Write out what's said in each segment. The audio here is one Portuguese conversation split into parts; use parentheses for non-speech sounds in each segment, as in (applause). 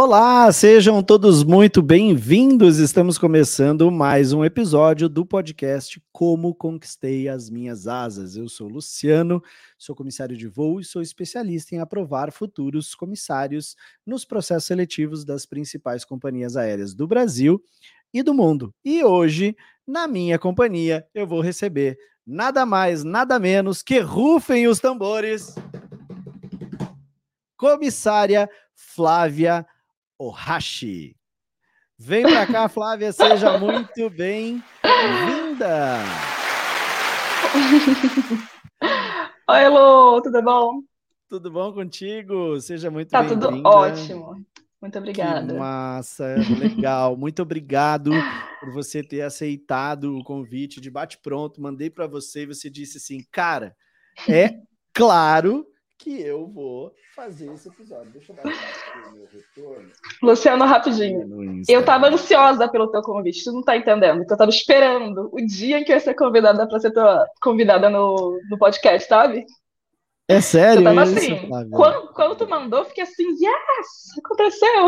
Olá, sejam todos muito bem-vindos. Estamos começando mais um episódio do podcast Como Conquistei as Minhas Asas. Eu sou Luciano, sou comissário de voo e sou especialista em aprovar futuros comissários nos processos seletivos das principais companhias aéreas do Brasil e do mundo. E hoje, na minha companhia, eu vou receber nada mais, nada menos que rufem os tambores. Comissária Flávia Ohashi. Vem para cá, Flávia, seja muito bem-vinda. (laughs) Oi, Lu, tudo bom? Tudo bom contigo? Seja muito tá bem-vinda. Tá tudo ótimo. Muito obrigada. Que massa, legal. (laughs) Muito obrigado por você ter aceitado o convite de bate-pronto. Mandei para você e você disse assim, cara, é claro que eu vou fazer esse episódio. Deixa eu dar o meu retorno. Luciano, rapidinho. Eu estava ansiosa pelo teu convite, tu não está entendendo. Eu estava esperando o dia em que eu ia ser convidada para ser tua convidada no, no podcast, sabe? É sério? Eu tava assim, quando, quando tu mandou, eu fiquei assim, yes, aconteceu.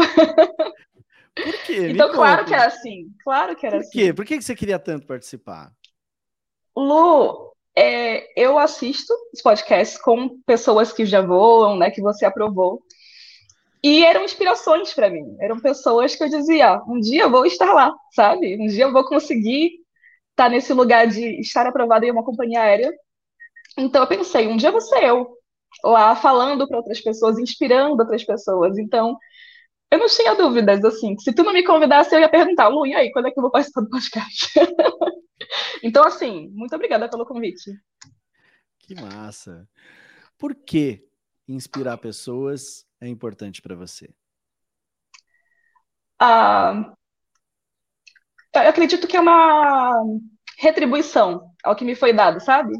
Por quê? então, claro que era assim. Claro que era Por assim. quê? Por que você queria tanto participar? Lu, é, eu assisto os podcasts com pessoas que já voam, né, que você aprovou. E eram inspirações para mim. Eram pessoas que eu dizia, um dia eu vou estar lá, sabe? Um dia eu vou conseguir estar nesse lugar de estar aprovada em uma companhia aérea. Então eu pensei, um dia ser eu, lá falando para outras pessoas, inspirando outras pessoas. Então, eu não tinha dúvidas, assim, se tu não me convidasse, eu ia perguntar, Lu, e aí, quando é que eu vou participar do podcast? (laughs) Então, assim, muito obrigada pelo convite. Que massa. Por que inspirar pessoas é importante para você? Ah, eu acredito que é uma retribuição ao que me foi dado, sabe?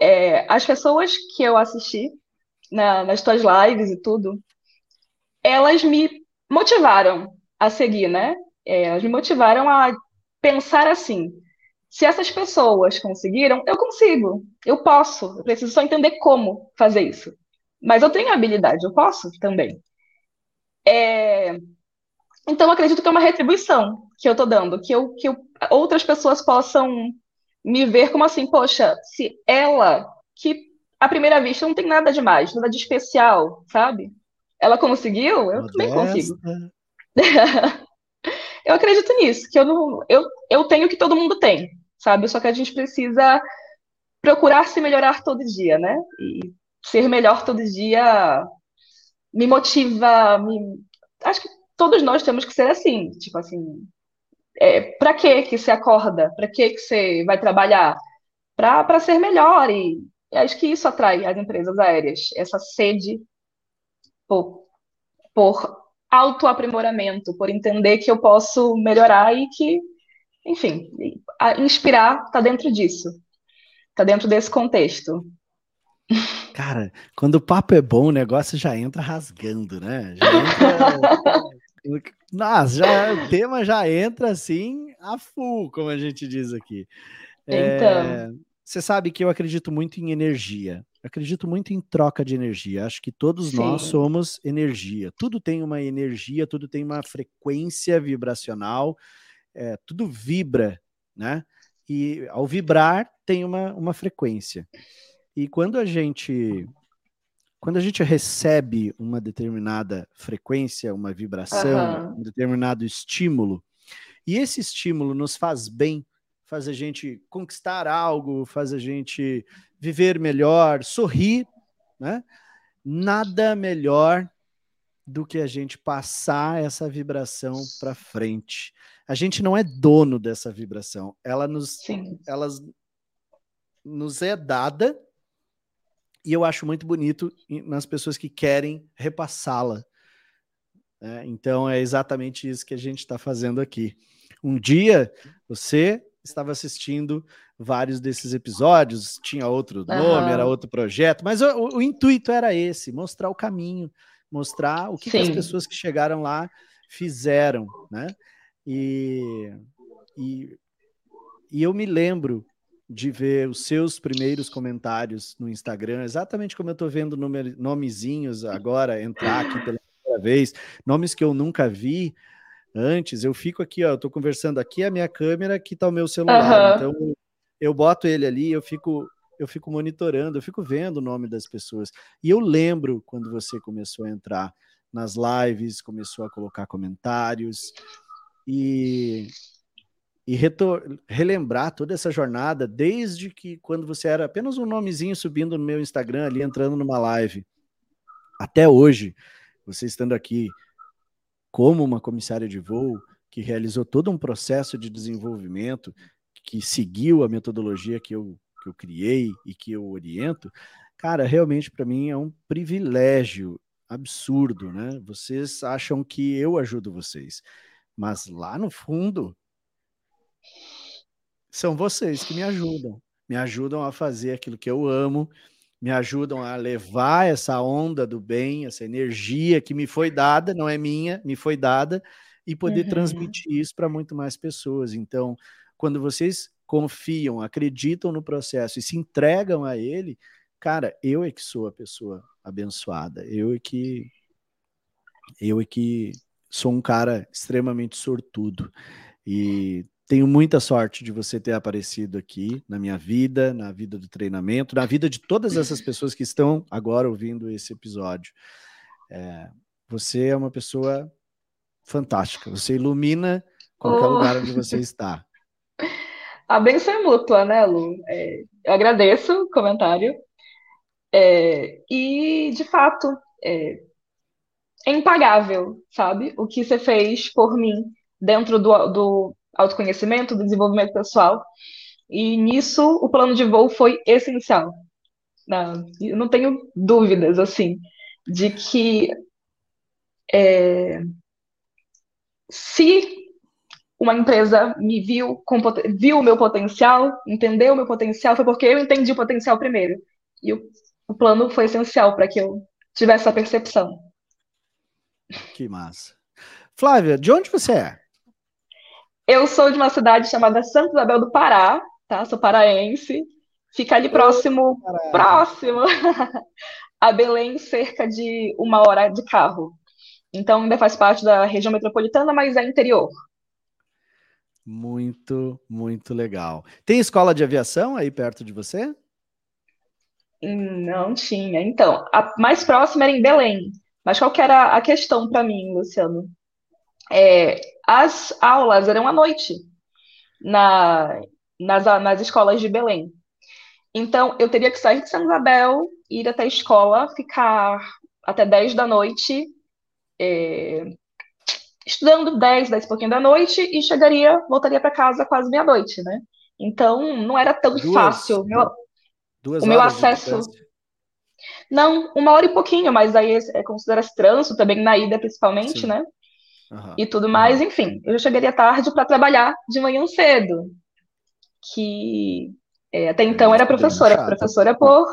É, as pessoas que eu assisti na, nas tuas lives e tudo, elas me motivaram a seguir, né? É, elas me motivaram a pensar assim: se essas pessoas conseguiram, eu consigo, eu posso, eu preciso só entender como fazer isso. Mas eu tenho habilidade, eu posso também. É... Então, acredito que é uma retribuição que eu estou dando, que, eu, que eu, outras pessoas possam me ver como assim, poxa, se ela, que à primeira vista não tem nada de mais, nada de especial, sabe? Ela conseguiu, eu Modesta. também consigo. (laughs) eu acredito nisso, que eu não, eu, eu tenho o que todo mundo tem, sabe? Só que a gente precisa procurar se melhorar todo dia, né? E ser melhor todo dia me motiva, me... acho que todos nós temos que ser assim, tipo assim, é, para que que você acorda? Para que que você vai trabalhar? Para ser melhor e, e acho que isso atrai as empresas aéreas, essa sede por, por autoaprimoramento, por entender que eu posso melhorar e que, enfim, inspirar está dentro disso, está dentro desse contexto. Cara, quando o papo é bom, o negócio já entra rasgando, né? Já entra... (laughs) Nossa, já, o tema já entra assim a full, como a gente diz aqui. Então. É, você sabe que eu acredito muito em energia. Acredito muito em troca de energia. Acho que todos Sim. nós somos energia. Tudo tem uma energia, tudo tem uma frequência vibracional, é, tudo vibra, né? E ao vibrar tem uma, uma frequência. E quando a gente quando a gente recebe uma determinada frequência, uma vibração, uhum. um determinado estímulo, e esse estímulo nos faz bem, faz a gente conquistar algo, faz a gente viver melhor, sorrir, né? Nada melhor do que a gente passar essa vibração para frente. A gente não é dono dessa vibração, ela nos, ela nos é dada e eu acho muito bonito nas pessoas que querem repassá-la. É, então é exatamente isso que a gente está fazendo aqui. Um dia você estava assistindo vários desses episódios, tinha outro nome, uhum. era outro projeto, mas o, o, intuito era esse: mostrar o caminho, mostrar o que, que as pessoas que chegaram lá fizeram, né? E, e, e eu me lembro de ver os seus primeiros comentários no Instagram, exatamente como eu estou vendo nome, nomezinhos agora entrar aqui pela primeira vez, nomes que eu nunca vi antes. Eu fico aqui, ó, eu tô conversando aqui, a minha câmera, aqui tá o meu celular. Uhum. Então eu boto ele ali, eu fico eu fico monitorando, eu fico vendo o nome das pessoas. E eu lembro quando você começou a entrar nas lives, começou a colocar comentários e e relembrar toda essa jornada, desde que quando você era apenas um nomezinho subindo no meu Instagram, ali entrando numa live, até hoje, você estando aqui como uma comissária de voo que realizou todo um processo de desenvolvimento, que seguiu a metodologia que eu, que eu criei e que eu oriento, cara, realmente para mim é um privilégio absurdo, né? Vocês acham que eu ajudo vocês, mas lá no fundo são vocês que me ajudam. Me ajudam a fazer aquilo que eu amo, me ajudam a levar essa onda do bem, essa energia que me foi dada, não é minha, me foi dada, e poder uhum. transmitir isso para muito mais pessoas. Então, quando vocês confiam, acreditam no processo e se entregam a ele, cara, eu é que sou a pessoa abençoada. Eu é que eu é que sou um cara extremamente sortudo. E tenho muita sorte de você ter aparecido aqui na minha vida, na vida do treinamento, na vida de todas essas pessoas que estão agora ouvindo esse episódio. É, você é uma pessoa fantástica. Você ilumina qualquer oh. lugar onde você está. A benção é mútua, né, Lu? É, eu agradeço o comentário. É, e, de fato, é, é impagável, sabe? O que você fez por mim dentro do, do autoconhecimento, do desenvolvimento pessoal. E nisso o plano de voo foi essencial. Não, eu não tenho dúvidas, assim, de que é, se uma empresa me viu, com, viu o meu potencial, entendeu o meu potencial, foi porque eu entendi o potencial primeiro. E o, o plano foi essencial para que eu tivesse essa percepção. Que massa. Flávia, de onde você é? Eu sou de uma cidade chamada Santa Isabel do Pará, tá? Sou paraense. Fica ali próximo, próximo (laughs) a Belém, cerca de uma hora de carro. Então ainda faz parte da região metropolitana, mas é interior. Muito, muito legal. Tem escola de aviação aí perto de você? Não tinha. Então, a mais próxima era em Belém. Mas qual que era a questão para mim, Luciano? É, as aulas eram à noite na, nas, nas escolas de Belém. Então, eu teria que sair de São Isabel, ir até a escola, ficar até 10 da noite, é, estudando 10, 10 e pouquinho da noite, e chegaria, voltaria para casa quase meia-noite, né? Então, não era tão duas, fácil. Meu, duas o meu acesso. Não, uma hora e pouquinho, mas aí é, considera-se trânsito também na ida, principalmente, Sim. né? uhum. e tudo mais, enfim. Eu chegaria tarde para trabalhar de manhã cedo, que é, até então era professora, professora por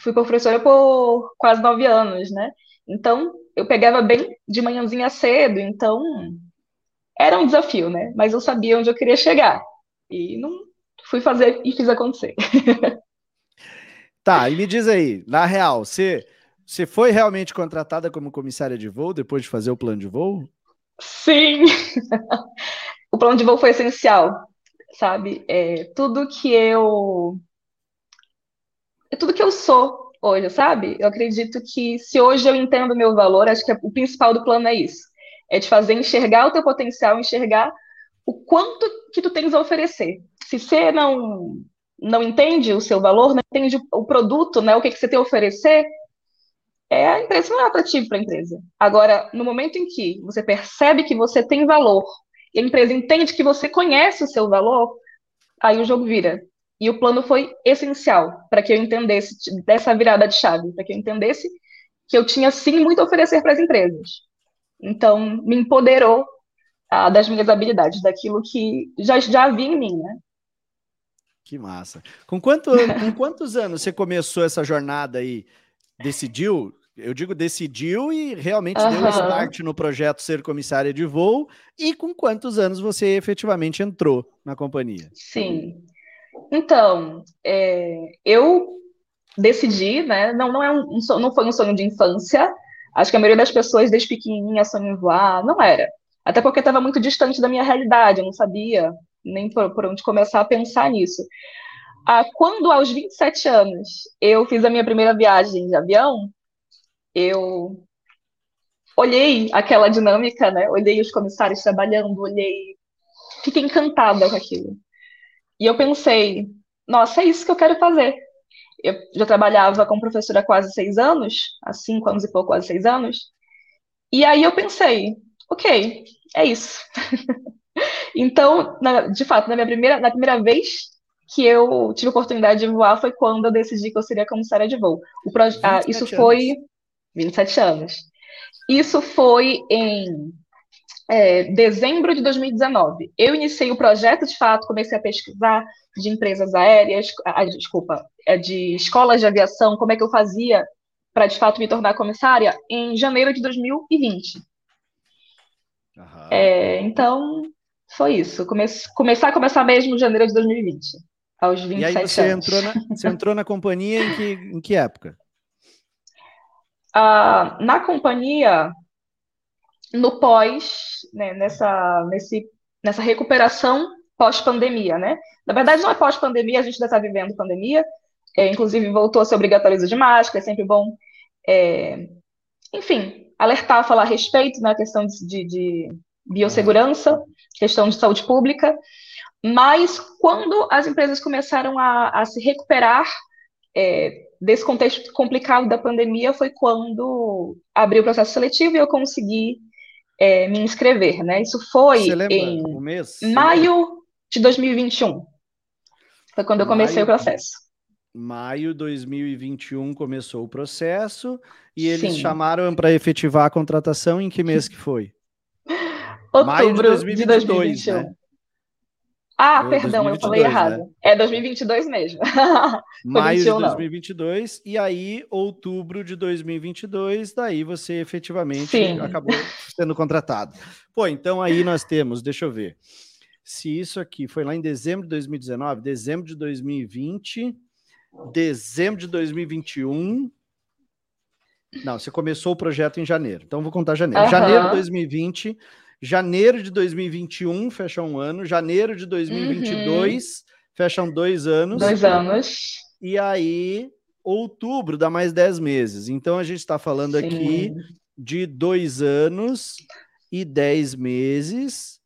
fui professora por quase nove anos, né? Então eu pegava bem de manhãzinha cedo, então era um desafio, né? Mas eu sabia onde eu queria chegar e não fui fazer e fiz acontecer. Tá, e me diz aí, na real, você você foi realmente contratada como comissária de voo depois de fazer o plano de voo? Sim! (laughs) o plano de voo foi essencial, sabe? É, tudo que eu. É tudo que eu sou hoje, sabe? Eu acredito que se hoje eu entendo o meu valor, acho que o principal do plano é isso. É te fazer enxergar o teu potencial, enxergar o quanto que tu tens a oferecer. Se você não não entende o seu valor, não entende o produto, né, o que, que você tem a oferecer, é, a empresa não é atrativa para a empresa. Agora, no momento em que você percebe que você tem valor e a empresa entende que você conhece o seu valor, aí o jogo vira. E o plano foi essencial para que eu entendesse dessa virada de chave, para que eu entendesse que eu tinha sim muito a oferecer para as empresas. Então, me empoderou ah, das minhas habilidades, daquilo que já, já havia em mim, né? Que massa. Com, quanto, com quantos anos você começou essa jornada aí decidiu, eu digo decidiu e realmente uhum. deu start no projeto ser comissária de voo e com quantos anos você efetivamente entrou na companhia? Sim. Então, é, eu decidi, né? Não, não, é um, não foi um sonho de infância, Acho que a maioria das pessoas, desde pequenininha, sonham em voar. Não era. Até porque estava muito distante da minha realidade, eu não sabia nem por, por onde começar a pensar nisso. Ah, quando, aos 27 anos, eu fiz a minha primeira viagem de avião, eu olhei aquela dinâmica, né? Olhei os comissários trabalhando, olhei, fiquei encantada com aquilo. E eu pensei, nossa, é isso que eu quero fazer. Eu já trabalhava como professora há quase seis anos, há cinco anos e pouco, quase seis anos. E aí eu pensei, ok, é isso. (laughs) então, na, de fato, na minha primeira, na primeira vez que eu tive a oportunidade de voar foi quando eu decidi que eu seria comissária de voo. O proje- ah, isso foi 27 anos. Isso foi em é, dezembro de 2019. Eu iniciei o projeto, de fato, comecei a pesquisar de empresas aéreas, ah, desculpa, é, de escolas de aviação, como é que eu fazia para, de fato, me tornar comissária em janeiro de 2020. Uhum. É, então, foi isso. Come começar a começar mesmo em janeiro de 2020, aos 27 e aí você anos. Entrou na, você entrou na companhia em que, em que época? Uh, na companhia, no pós, né, nessa, nesse, nessa recuperação pós-pandemia, né? Na verdade, não é pós-pandemia, a gente ainda está vivendo pandemia, é, inclusive voltou a ser obrigatório uso de máscara, é sempre bom, é, enfim, alertar, falar a respeito na né, questão de, de biossegurança, questão de saúde pública, mas quando as empresas começaram a, a se recuperar é, desse contexto complicado da pandemia foi quando abriu o processo seletivo e eu consegui é, me inscrever, né? Isso foi em maio de 2021. Foi quando maio, eu comecei o processo. Maio de 2021 começou o processo e eles Sim. chamaram para efetivar a contratação em que mês que foi? (laughs) Outubro maio de 2022, de 2021. Né? Ah, perdão, 2022, eu falei errado. Né? É 2022 mesmo. Maio de 2022 não. e aí outubro de 2022, daí você efetivamente Sim. acabou sendo contratado. Pô, então aí nós temos, deixa eu ver. Se isso aqui foi lá em dezembro de 2019, dezembro de 2020, dezembro de 2021. Não, você começou o projeto em janeiro. Então vou contar janeiro. Uhum. Janeiro de 2020 Janeiro de 2021 fecha um ano, janeiro de 2022 uhum. fecham dois anos. Dois anos. E aí, outubro dá mais dez meses. Então a gente está falando Sim. aqui de dois anos e dez meses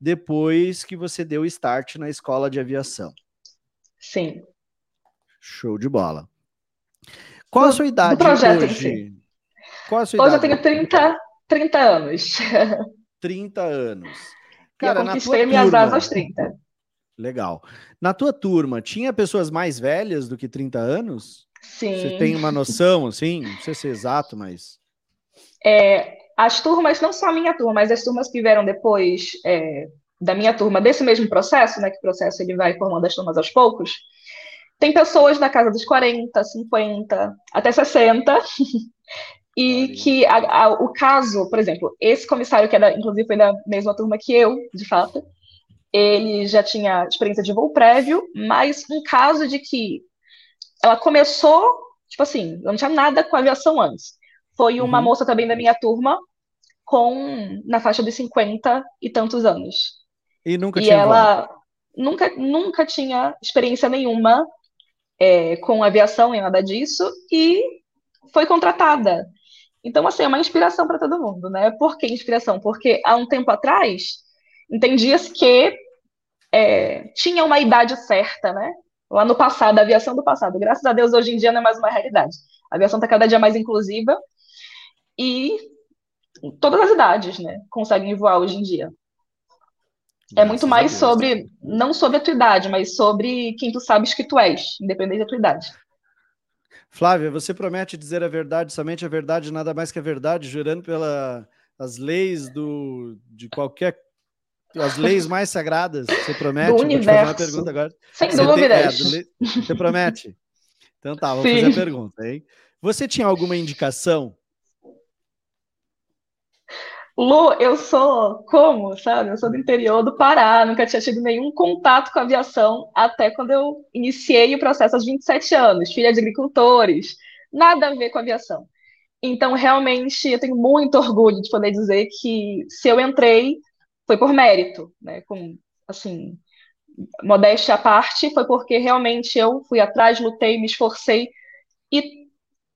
depois que você deu start na escola de aviação. Sim. Show de bola. Qual a sua idade hoje? Si. Qual a sua hoje idade? eu tenho 30, 30 anos. (laughs) 30 anos. Cara, eu conquistei na tua minhas turma, aos 30. Legal. Na tua turma, tinha pessoas mais velhas do que 30 anos? Sim. Você tem uma noção, assim? Não sei se é exato, mas. É, as turmas, não só a minha turma, mas as turmas que vieram depois é, da minha turma, desse mesmo processo, né? Que o processo ele vai formando as turmas aos poucos. Tem pessoas na casa dos 40, 50, até 60, (laughs) e que a, a, o caso, por exemplo, esse comissário, que era, inclusive foi da mesma turma que eu, de fato, ele já tinha experiência de voo prévio, mas um caso de que ela começou, tipo assim, não tinha nada com aviação antes. Foi uma uhum. moça também da minha turma, com na faixa de 50 e tantos anos. E nunca e tinha ela nunca, nunca tinha experiência nenhuma é, com aviação e nada disso, e foi contratada. Então, assim, é uma inspiração para todo mundo, né? Por que inspiração? Porque há um tempo atrás, entendia-se que é, tinha uma idade certa, né? Lá no passado, a aviação do passado. Graças a Deus, hoje em dia não é mais uma realidade. A aviação está cada dia mais inclusiva e todas as idades, né? Conseguem voar hoje em dia. É muito mais sobre, não sobre a tua idade, mas sobre quem tu sabes que tu és, independente da tua idade. Flávia, você promete dizer a verdade, somente a verdade, nada mais que a verdade, jurando pelas leis do, de qualquer. As leis mais sagradas, você promete? Do universo. Vou te fazer uma pergunta agora. Sem você dúvidas. Tem, é, você promete? Então tá, vou Sim. fazer a pergunta, hein? Você tinha alguma indicação Lu, eu sou como, sabe? Eu sou do interior do Pará, nunca tinha tido nenhum contato com a aviação até quando eu iniciei o processo aos 27 anos, filha de agricultores, nada a ver com aviação. Então, realmente, eu tenho muito orgulho de poder dizer que se eu entrei, foi por mérito, né? Com, assim, modéstia à parte, foi porque realmente eu fui atrás, lutei, me esforcei e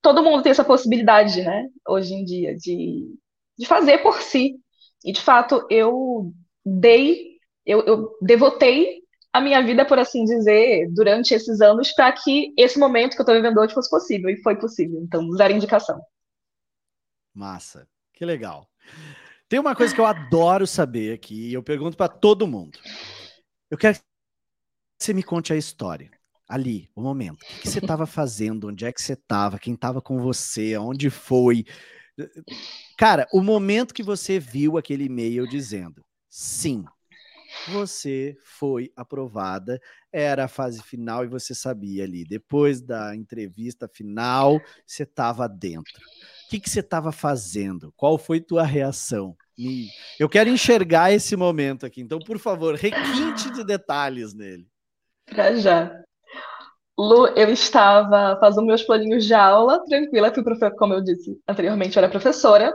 todo mundo tem essa possibilidade, né? Hoje em dia, de, de fazer por si. E, de fato, eu dei, eu, eu devotei a minha vida, por assim dizer, durante esses anos, para que esse momento que eu estou vivendo hoje fosse possível, e foi possível. Então, zero indicação. Massa, que legal. Tem uma coisa que eu adoro saber aqui, e eu pergunto para todo mundo. Eu quero que você me conte a história. Ali, o momento. O que você estava fazendo? Onde é que você estava? Quem estava com você? Onde foi? Cara, o momento que você viu aquele e-mail dizendo sim, você foi aprovada, era a fase final e você sabia ali. Depois da entrevista final, você estava dentro. O que, que você estava fazendo? Qual foi tua reação? Eu quero enxergar esse momento aqui. Então, por favor, requinte de detalhes nele. Pra já. Lu, eu estava fazendo meus planinhos de aula, tranquila, fui como eu disse anteriormente, eu era professora.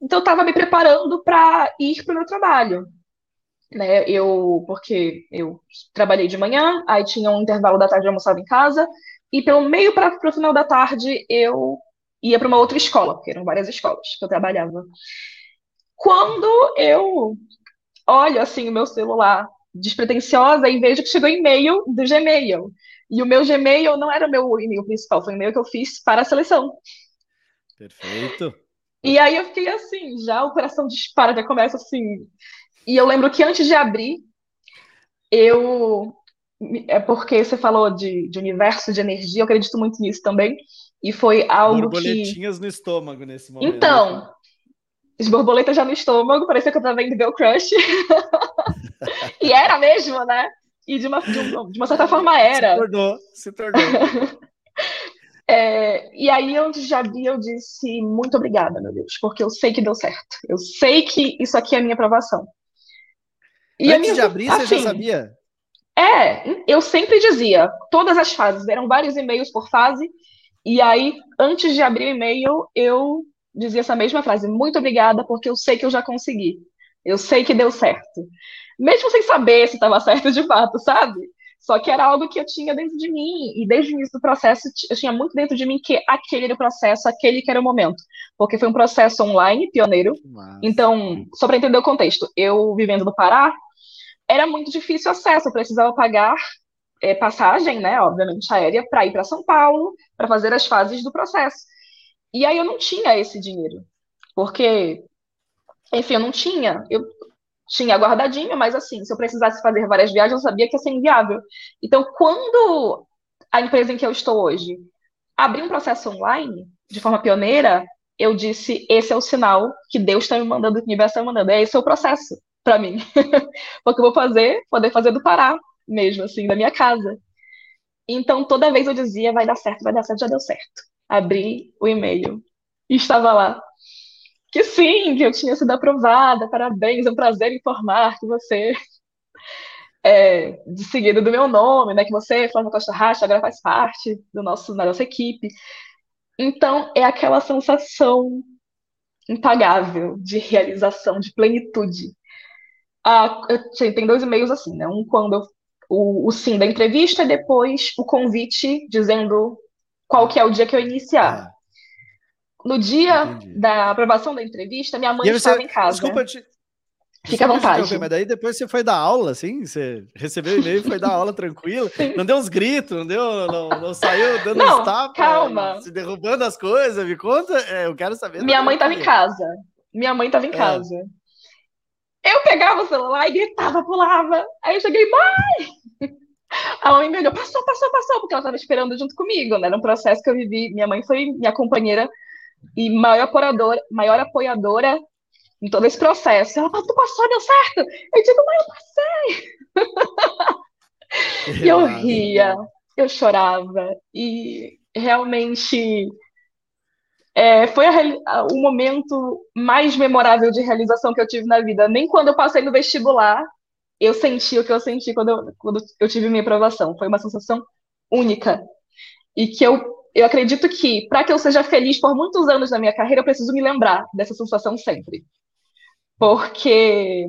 Então, eu estava me preparando para ir para o meu trabalho né? Eu, porque eu trabalhei de manhã, aí tinha um intervalo da tarde eu almoçava em casa, e pelo meio para o final da tarde eu ia para uma outra escola, porque eram várias escolas que eu trabalhava. Quando eu olho assim o meu celular despretensiosa e vejo que chegou e-mail do Gmail. E o meu Gmail não era o meu e-mail principal, foi o e-mail que eu fiz para a seleção. Perfeito. E aí eu fiquei assim, já o coração dispara, já começa assim, e eu lembro que antes de abrir, eu. É porque você falou de, de universo de energia, eu acredito muito nisso também. E foi algo Borboletinhas que... no estômago nesse momento. Então, as borboletas já no estômago, parecia que eu estava vendo Girl Crush. (laughs) e era mesmo, né? E de uma, de, de uma certa forma era. Se tornou, se tornou. (laughs) É, e aí, antes de abrir, eu disse muito obrigada, meu Deus, porque eu sei que deu certo. Eu sei que isso aqui é a minha aprovação. E Antes minha, de abrir, assim, você já sabia? É, eu sempre dizia, todas as fases, eram vários e-mails por fase, e aí, antes de abrir o e-mail, eu dizia essa mesma frase, muito obrigada, porque eu sei que eu já consegui. Eu sei que deu certo. Mesmo sem saber se estava certo de fato, sabe? Só que era algo que eu tinha dentro de mim, e desde o início do processo, eu tinha muito dentro de mim que aquele era o processo, aquele que era o momento. Porque foi um processo online, pioneiro. Nossa. Então, só para entender o contexto, eu vivendo no Pará, era muito difícil o acesso, eu precisava pagar é, passagem, né, obviamente aérea, para ir para São Paulo, para fazer as fases do processo. E aí eu não tinha esse dinheiro, porque, enfim, eu não tinha, eu tinha guardadinho, mas assim, se eu precisasse fazer várias viagens, eu sabia que ia ser inviável. Então, quando a empresa em que eu estou hoje abriu um processo online, de forma pioneira, eu disse: esse é o sinal que Deus está me mandando, que o universo está me mandando. É esse é o processo para mim. (laughs) Porque eu vou fazer, poder fazer do Pará mesmo, assim, da minha casa. Então, toda vez eu dizia, vai dar certo, vai dar certo, já deu certo. Abri o e-mail e estava lá. Que sim, que eu tinha sido aprovada, parabéns, é um prazer informar que você (laughs) é, de seguida do meu nome, né, que você, Flávia Costa Racha, agora faz parte do nosso, da nossa equipe. Então, é aquela sensação impagável de realização, de plenitude. Ah, eu, tem dois e-mails assim, né? Um quando o, o sim da entrevista e depois o convite dizendo qual que é o dia que eu iniciar. No dia entendi. da aprovação da entrevista, minha mãe estava em casa. Desculpa te, Fica à vontade. Mas daí depois você foi dar aula, assim? Você recebeu e-mail e foi dar aula tranquilo? (laughs) Não deu uns gritos, não deu, não, não saiu dando não, uns tapas, calma. se derrubando as coisas, me conta, é, eu quero saber. Minha mãe estava em casa. Minha mãe estava em é. casa. Eu pegava o celular e gritava, pulava. Aí eu cheguei, mãe! A mãe me olhou, passou, passou, passou, porque ela estava esperando junto comigo, né? Era um processo que eu vivi. Minha mãe foi minha companheira e maior apoiadora, maior apoiadora em todo esse processo. Ela falou, tu passou, deu certo? Eu digo, mãe, eu passei. e eu ria, eu chorava. E realmente é, foi a, o momento mais memorável de realização que eu tive na vida. Nem quando eu passei no vestibular, eu senti o que eu senti quando eu, quando eu tive minha aprovação. Foi uma sensação única. E que eu eu acredito que para que eu seja feliz por muitos anos na minha carreira, eu preciso me lembrar dessa sensação sempre. Porque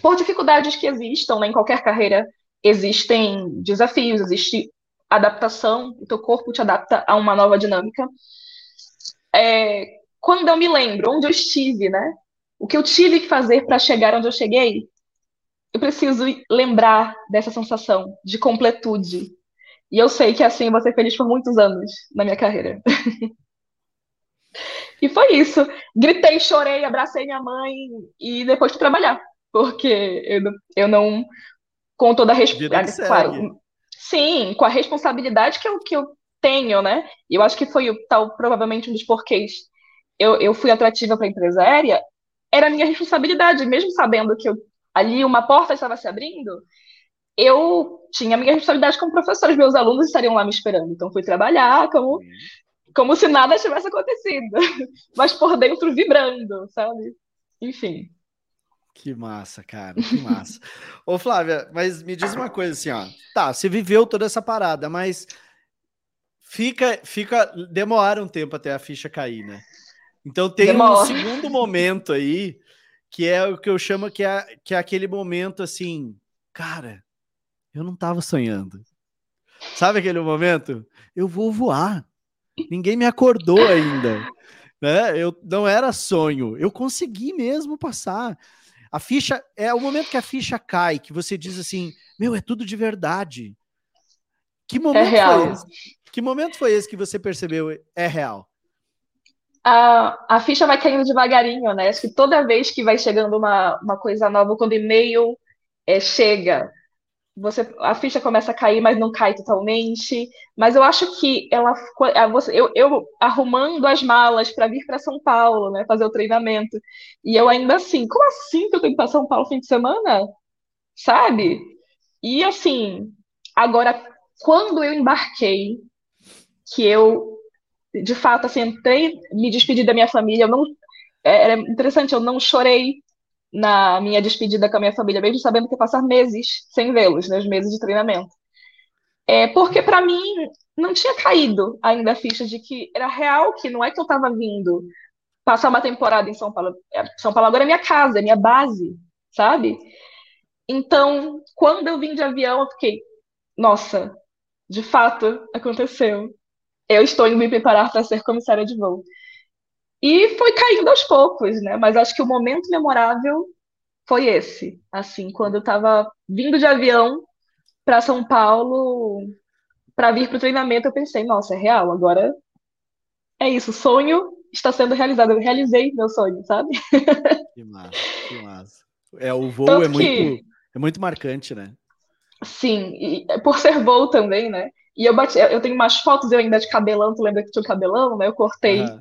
por dificuldades que existam né, em qualquer carreira, existem desafios, existe adaptação, o teu corpo te adapta a uma nova dinâmica. É, quando eu me lembro onde eu estive, né? O que eu tive que fazer para chegar onde eu cheguei, eu preciso lembrar dessa sensação de completude. E eu sei que assim eu vou ser feliz por muitos anos na minha carreira. (laughs) e foi isso. Gritei, chorei, abracei minha mãe e depois fui trabalhar. Porque eu, eu não. Com toda a responsabilidade. Claro, sim, com a responsabilidade que eu, que eu tenho, né? E eu acho que foi tal, provavelmente um dos porquês eu, eu fui atrativa para a empresa aérea, era a minha responsabilidade, mesmo sabendo que eu, ali uma porta estava se abrindo, eu tinha a minha responsabilidade como professora, meus alunos estariam lá me esperando, então fui trabalhar como, como se nada tivesse acontecido, (laughs) mas por dentro vibrando, sabe? Enfim. Que massa, cara, que massa. Ô, Flávia, mas me diz uma coisa assim, ó. Tá, você viveu toda essa parada, mas fica, fica, demora um tempo até a ficha cair, né? Então tem Demora. um segundo momento aí, que é o que eu chamo que é, que é aquele momento assim, cara, eu não tava sonhando. Sabe aquele momento? Eu vou voar. Ninguém me acordou ainda. Né? Eu não era sonho, eu consegui mesmo passar. A ficha é o momento que a ficha cai, que você diz assim: "Meu, é tudo de verdade". Que momento é foi esse? Que momento foi esse que você percebeu é real? a, a ficha vai caindo devagarinho, né? Acho que toda vez que vai chegando uma, uma coisa nova, quando o e-mail é, chega, você, a ficha começa a cair, mas não cai totalmente. Mas eu acho que ela, eu, eu arrumando as malas para vir para São Paulo, né, fazer o treinamento, e eu ainda assim, como assim que eu tenho que ir para São Paulo fim de semana? Sabe? E assim, agora, quando eu embarquei, que eu de fato, assim, entrei, me despedi da minha família, eu não, é, era interessante, eu não chorei na minha despedida com a minha família, mesmo sabendo que ia passar meses sem vê-los, né, meses de treinamento. É, porque para mim não tinha caído ainda a ficha de que era real, que não é que eu estava vindo passar uma temporada em São Paulo. É, São Paulo agora é minha casa, é minha base, sabe? Então, quando eu vim de avião, eu fiquei, nossa, de fato aconteceu eu estou indo me preparar para ser comissária de voo. E foi caindo aos poucos, né? Mas acho que o momento memorável foi esse. Assim, quando eu estava vindo de avião para São Paulo para vir para o treinamento, eu pensei, nossa, é real, agora é isso, o sonho está sendo realizado. Eu realizei meu sonho, sabe? (laughs) Que massa, que massa. É, o voo Tanto é muito, que... é muito marcante, né? Sim, e por ser voo também, né? E eu bati, eu tenho umas fotos eu ainda de cabelão, tu lembra que tinha um cabelão, né? Eu cortei uhum.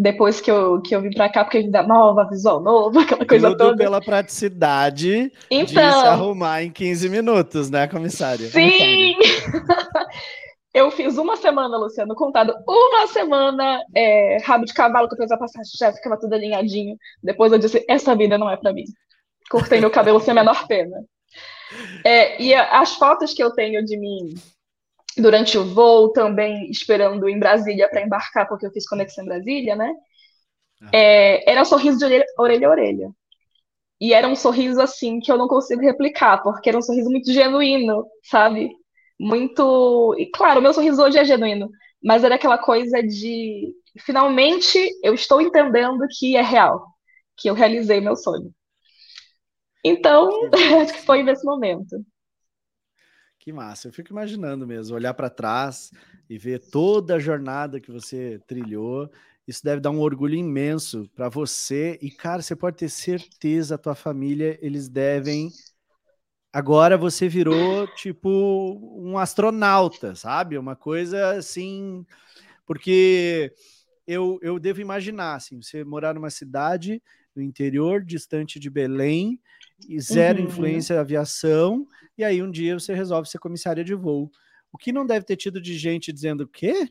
Depois que eu, que eu vim pra cá, porque ainda nova, visual novo, (laughs) aquela coisa Tudo toda. pela praticidade então, de se arrumar em 15 minutos, né, comissária? Sim! (laughs) eu fiz uma semana, Luciano, contado uma semana é, rabo de cavalo que eu fiz a passagem, já ficava tudo alinhadinho. Depois eu disse, essa vida não é para mim. Cortei meu cabelo sem a menor pena. É, e as fotos que eu tenho de mim durante o voo, também esperando em Brasília para embarcar, porque eu fiz conexão em Brasília, né? Ah. É, era um sorriso de orelha, orelha a orelha. E era um sorriso assim que eu não consigo replicar, porque era um sorriso muito genuíno, sabe? Muito. E claro, o meu sorriso hoje é genuíno, mas era aquela coisa de finalmente eu estou entendendo que é real, que eu realizei meu sonho. Então, (laughs) acho que foi nesse momento. Que massa. Eu fico imaginando mesmo, olhar para trás e ver toda a jornada que você trilhou. Isso deve dar um orgulho imenso para você. E, cara, você pode ter certeza, a tua família, eles devem. Agora você virou tipo um astronauta, sabe? Uma coisa assim. Porque eu, eu devo imaginar, assim, você morar numa cidade no interior, distante de Belém, e zero uhum. influência da aviação, e aí um dia você resolve ser comissária de voo. O que não deve ter tido de gente dizendo o quê?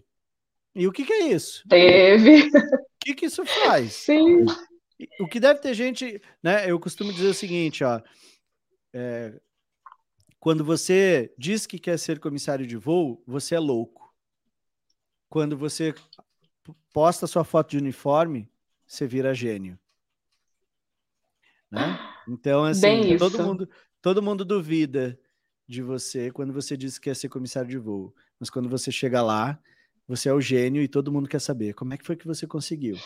E o que, que é isso? Teve. O que, que isso faz? Sim. O que deve ter gente, né? Eu costumo dizer o seguinte, ó. É, quando você diz que quer ser comissário de voo, você é louco. quando você posta sua foto de uniforme, você vira gênio. Né? (gasps) Então, assim, todo mundo, todo mundo duvida de você quando você diz que quer ser comissário de voo. Mas quando você chega lá, você é o gênio e todo mundo quer saber como é que foi que você conseguiu.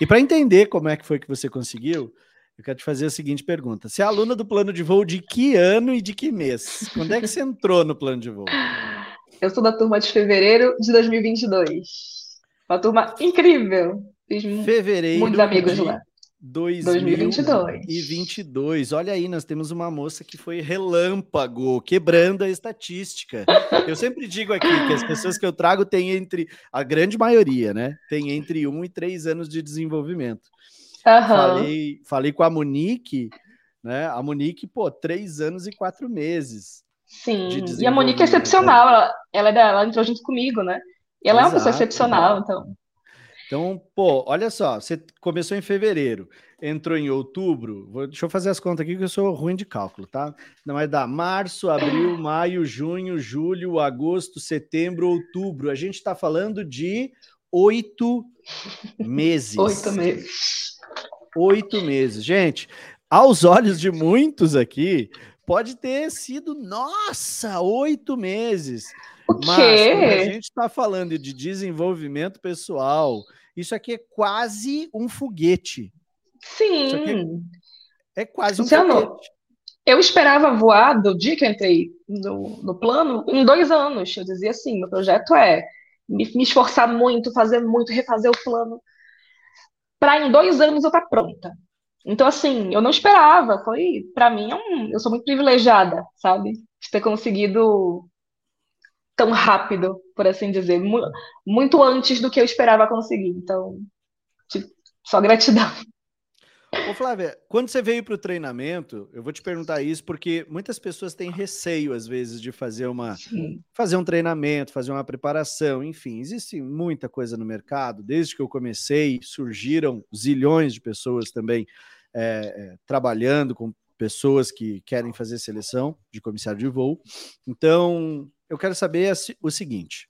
E para entender como é que foi que você conseguiu, eu quero te fazer a seguinte pergunta: Você é aluna do plano de voo de que ano e de que mês? Quando é que você entrou no plano de voo? (laughs) Eu sou da turma de fevereiro de 2022. Uma turma incrível. Fiz fevereiro muitos amigos lá. 2022. 2022. Olha aí, nós temos uma moça que foi relâmpago, quebrando a estatística. Eu sempre digo aqui que as pessoas que eu trago têm entre, a grande maioria, né? Tem entre um e três anos de desenvolvimento. Uhum. Falei, falei com a Monique, né? A Monique, pô, três anos e quatro meses. Sim, e a Monique é excepcional, ela, ela, é ela entrou junto comigo, né? E ela Exato. é uma pessoa excepcional, então. Então, pô, olha só, você começou em fevereiro, entrou em outubro. Vou, deixa eu fazer as contas aqui que eu sou ruim de cálculo, tá? Não vai dar março, abril, maio, junho, julho, agosto, setembro, outubro. A gente está falando de oito meses. Oito meses. Oito meses. Gente, aos olhos de muitos aqui, pode ter sido, nossa, oito meses. O Mas a gente está falando de desenvolvimento pessoal, isso aqui é quase um foguete. Sim. É, é, quase um foguete. Eu esperava voar do dia que eu entrei no, no plano em dois anos. Eu dizia assim: meu projeto é me, me esforçar muito, fazer muito, refazer o plano, para em dois anos eu estar tá pronta. Então, assim, eu não esperava. Foi, para mim, é um, eu sou muito privilegiada, sabe? De ter conseguido tão rápido, por assim dizer, muito antes do que eu esperava conseguir. Então, tipo, só gratidão. Ô Flávia, quando você veio para o treinamento, eu vou te perguntar isso porque muitas pessoas têm receio às vezes de fazer uma Sim. fazer um treinamento, fazer uma preparação, enfim, existe muita coisa no mercado. Desde que eu comecei, surgiram zilhões de pessoas também é, é, trabalhando com pessoas que querem fazer seleção de comissário de voo. Então, eu quero saber o seguinte: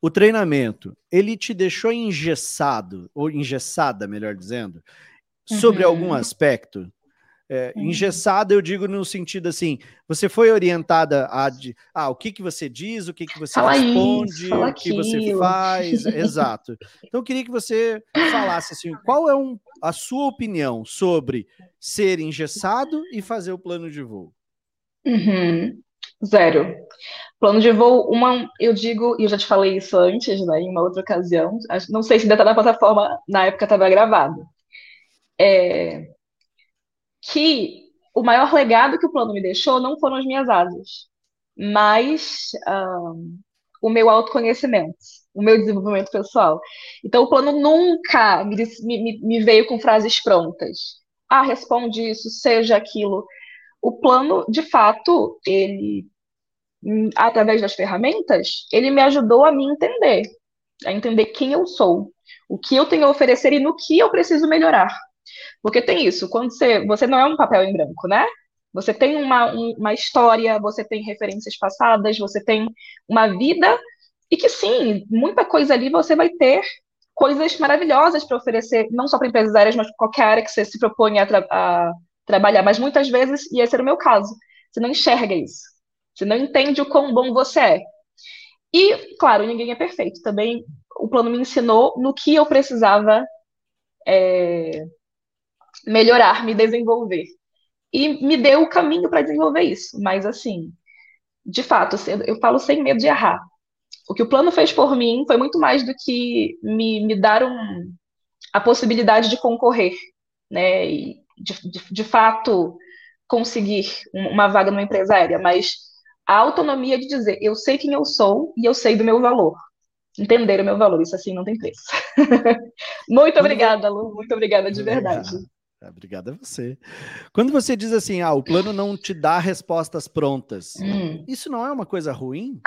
o treinamento, ele te deixou engessado, ou engessada, melhor dizendo, sobre uhum. algum aspecto? É, uhum. Engessada, eu digo no sentido assim, você foi orientada a de, ah, o que que você diz, o que que você fala responde, isso, o que você faz, (laughs) exato. Então eu queria que você falasse assim, qual é um, a sua opinião sobre ser engessado e fazer o plano de voo? Uhum. Zero. Plano de voo, uma, eu digo, e eu já te falei isso antes, né, em uma outra ocasião, não sei se ainda está na plataforma, na época estava gravado, é, que o maior legado que o plano me deixou não foram as minhas asas, mas um, o meu autoconhecimento, o meu desenvolvimento pessoal. Então, o plano nunca me, me, me veio com frases prontas. Ah, responde isso, seja aquilo o plano, de fato, ele, através das ferramentas, ele me ajudou a me entender, a entender quem eu sou, o que eu tenho a oferecer e no que eu preciso melhorar. Porque tem isso, quando você, você não é um papel em branco, né? Você tem uma, uma história, você tem referências passadas, você tem uma vida, e que sim, muita coisa ali você vai ter coisas maravilhosas para oferecer, não só para empresas aéreas, mas qualquer área que você se propõe a, a, trabalhar, mas muitas vezes, e esse era o meu caso, você não enxerga isso. Você não entende o quão bom você é. E, claro, ninguém é perfeito. Também o plano me ensinou no que eu precisava é, melhorar, me desenvolver. E me deu o caminho para desenvolver isso. Mas, assim, de fato, eu falo sem medo de errar. O que o plano fez por mim foi muito mais do que me, me dar um, a possibilidade de concorrer, né? E, de, de, de fato conseguir uma vaga numa empresa aérea, mas a autonomia de dizer eu sei quem eu sou e eu sei do meu valor. Entender o meu valor, isso assim não tem preço. (laughs) muito obrigada, Lu, muito obrigada de verdade. É, obrigada a você. Quando você diz assim, ah, o plano não te dá respostas prontas, hum. isso não é uma coisa ruim?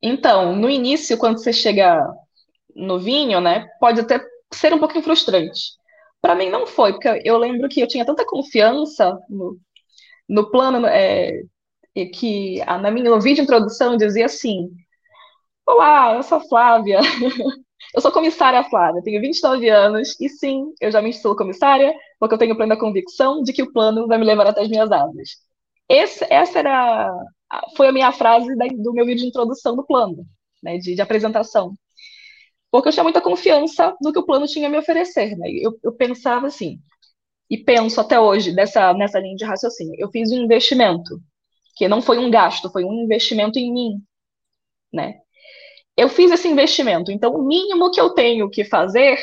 Então, no início, quando você chega no vinho, né, pode até ser um pouquinho frustrante. Para mim não foi, porque eu lembro que eu tinha tanta confiança no, no plano é, que na minha no vídeo de introdução dizia assim: Olá, eu sou a Flávia. (laughs) Eu sou comissária Flávia, tenho 29 anos e sim, eu já me intitulo comissária porque eu tenho plena convicção de que o plano vai me levar até as minhas asas. Esse, essa era, foi a minha frase da, do meu vídeo de introdução do plano, né, de, de, apresentação. Porque eu tinha muita confiança no que o plano tinha a me oferecer. Né? Eu, eu pensava assim, e penso até hoje dessa, nessa linha de raciocínio. Eu fiz um investimento, que não foi um gasto, foi um investimento em mim, né? Eu fiz esse investimento, então o mínimo que eu tenho que fazer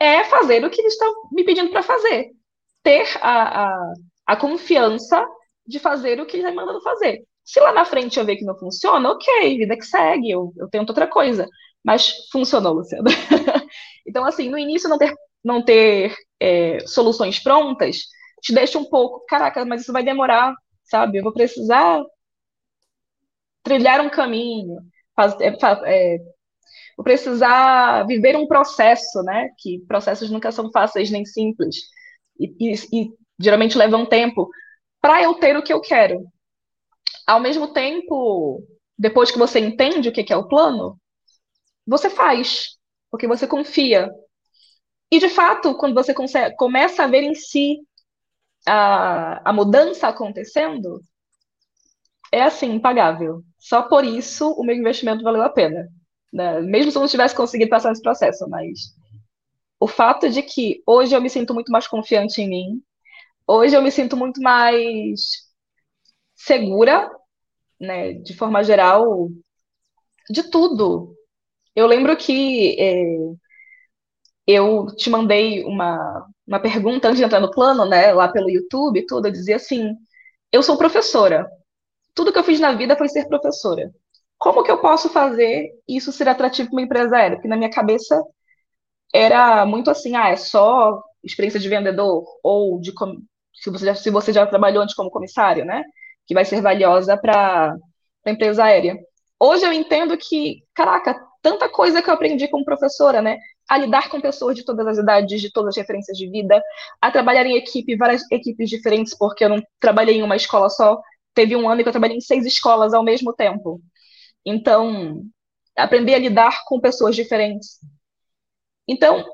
é fazer o que eles estão me pedindo para fazer. Ter a, a, a, confiança de fazer o que eles estão me mandando fazer. Se lá na frente eu ver que não funciona, ok, vida que segue, eu, eu tento outra coisa. Mas funcionou, Luciano. (laughs) então, assim, no início não ter não ter é, soluções prontas, te deixa um pouco, caraca, mas isso vai demorar, sabe? Eu vou precisar trilhar um caminho, faz, é, é, vou precisar viver um processo, né? Que processos nunca são fáceis nem simples e, e, e geralmente levam tempo para eu ter o que eu quero. Ao mesmo tempo, depois que você entende o que é o plano, você faz, porque você confia, e, de fato, quando você consegue, começa a ver em si a, a mudança acontecendo, é assim, impagável. Só por isso o meu investimento valeu a pena. Né? Mesmo se eu não tivesse conseguido passar nesse processo, mas o fato de que hoje eu me sinto muito mais confiante em mim, hoje eu me sinto muito mais segura, né, de forma geral, de tudo. Eu lembro que é, eu te mandei uma, uma pergunta antes de entrar no plano, né, lá pelo YouTube tudo, eu dizia assim, eu sou professora, tudo que eu fiz na vida foi ser professora. Como que eu posso fazer isso ser atrativo para uma empresária? Porque na minha cabeça era muito assim, ah, é só experiência de vendedor, ou de se você já, se você já trabalhou antes como comissário, né, que vai ser valiosa para a empresa aérea. Hoje eu entendo que, caraca, tanta coisa que eu aprendi como professora, né? a lidar com pessoas de todas as idades, de todas as referências de vida, a trabalhar em equipe, várias equipes diferentes, porque eu não trabalhei em uma escola só. Teve um ano que eu trabalhei em seis escolas ao mesmo tempo. Então, aprender a lidar com pessoas diferentes. Então,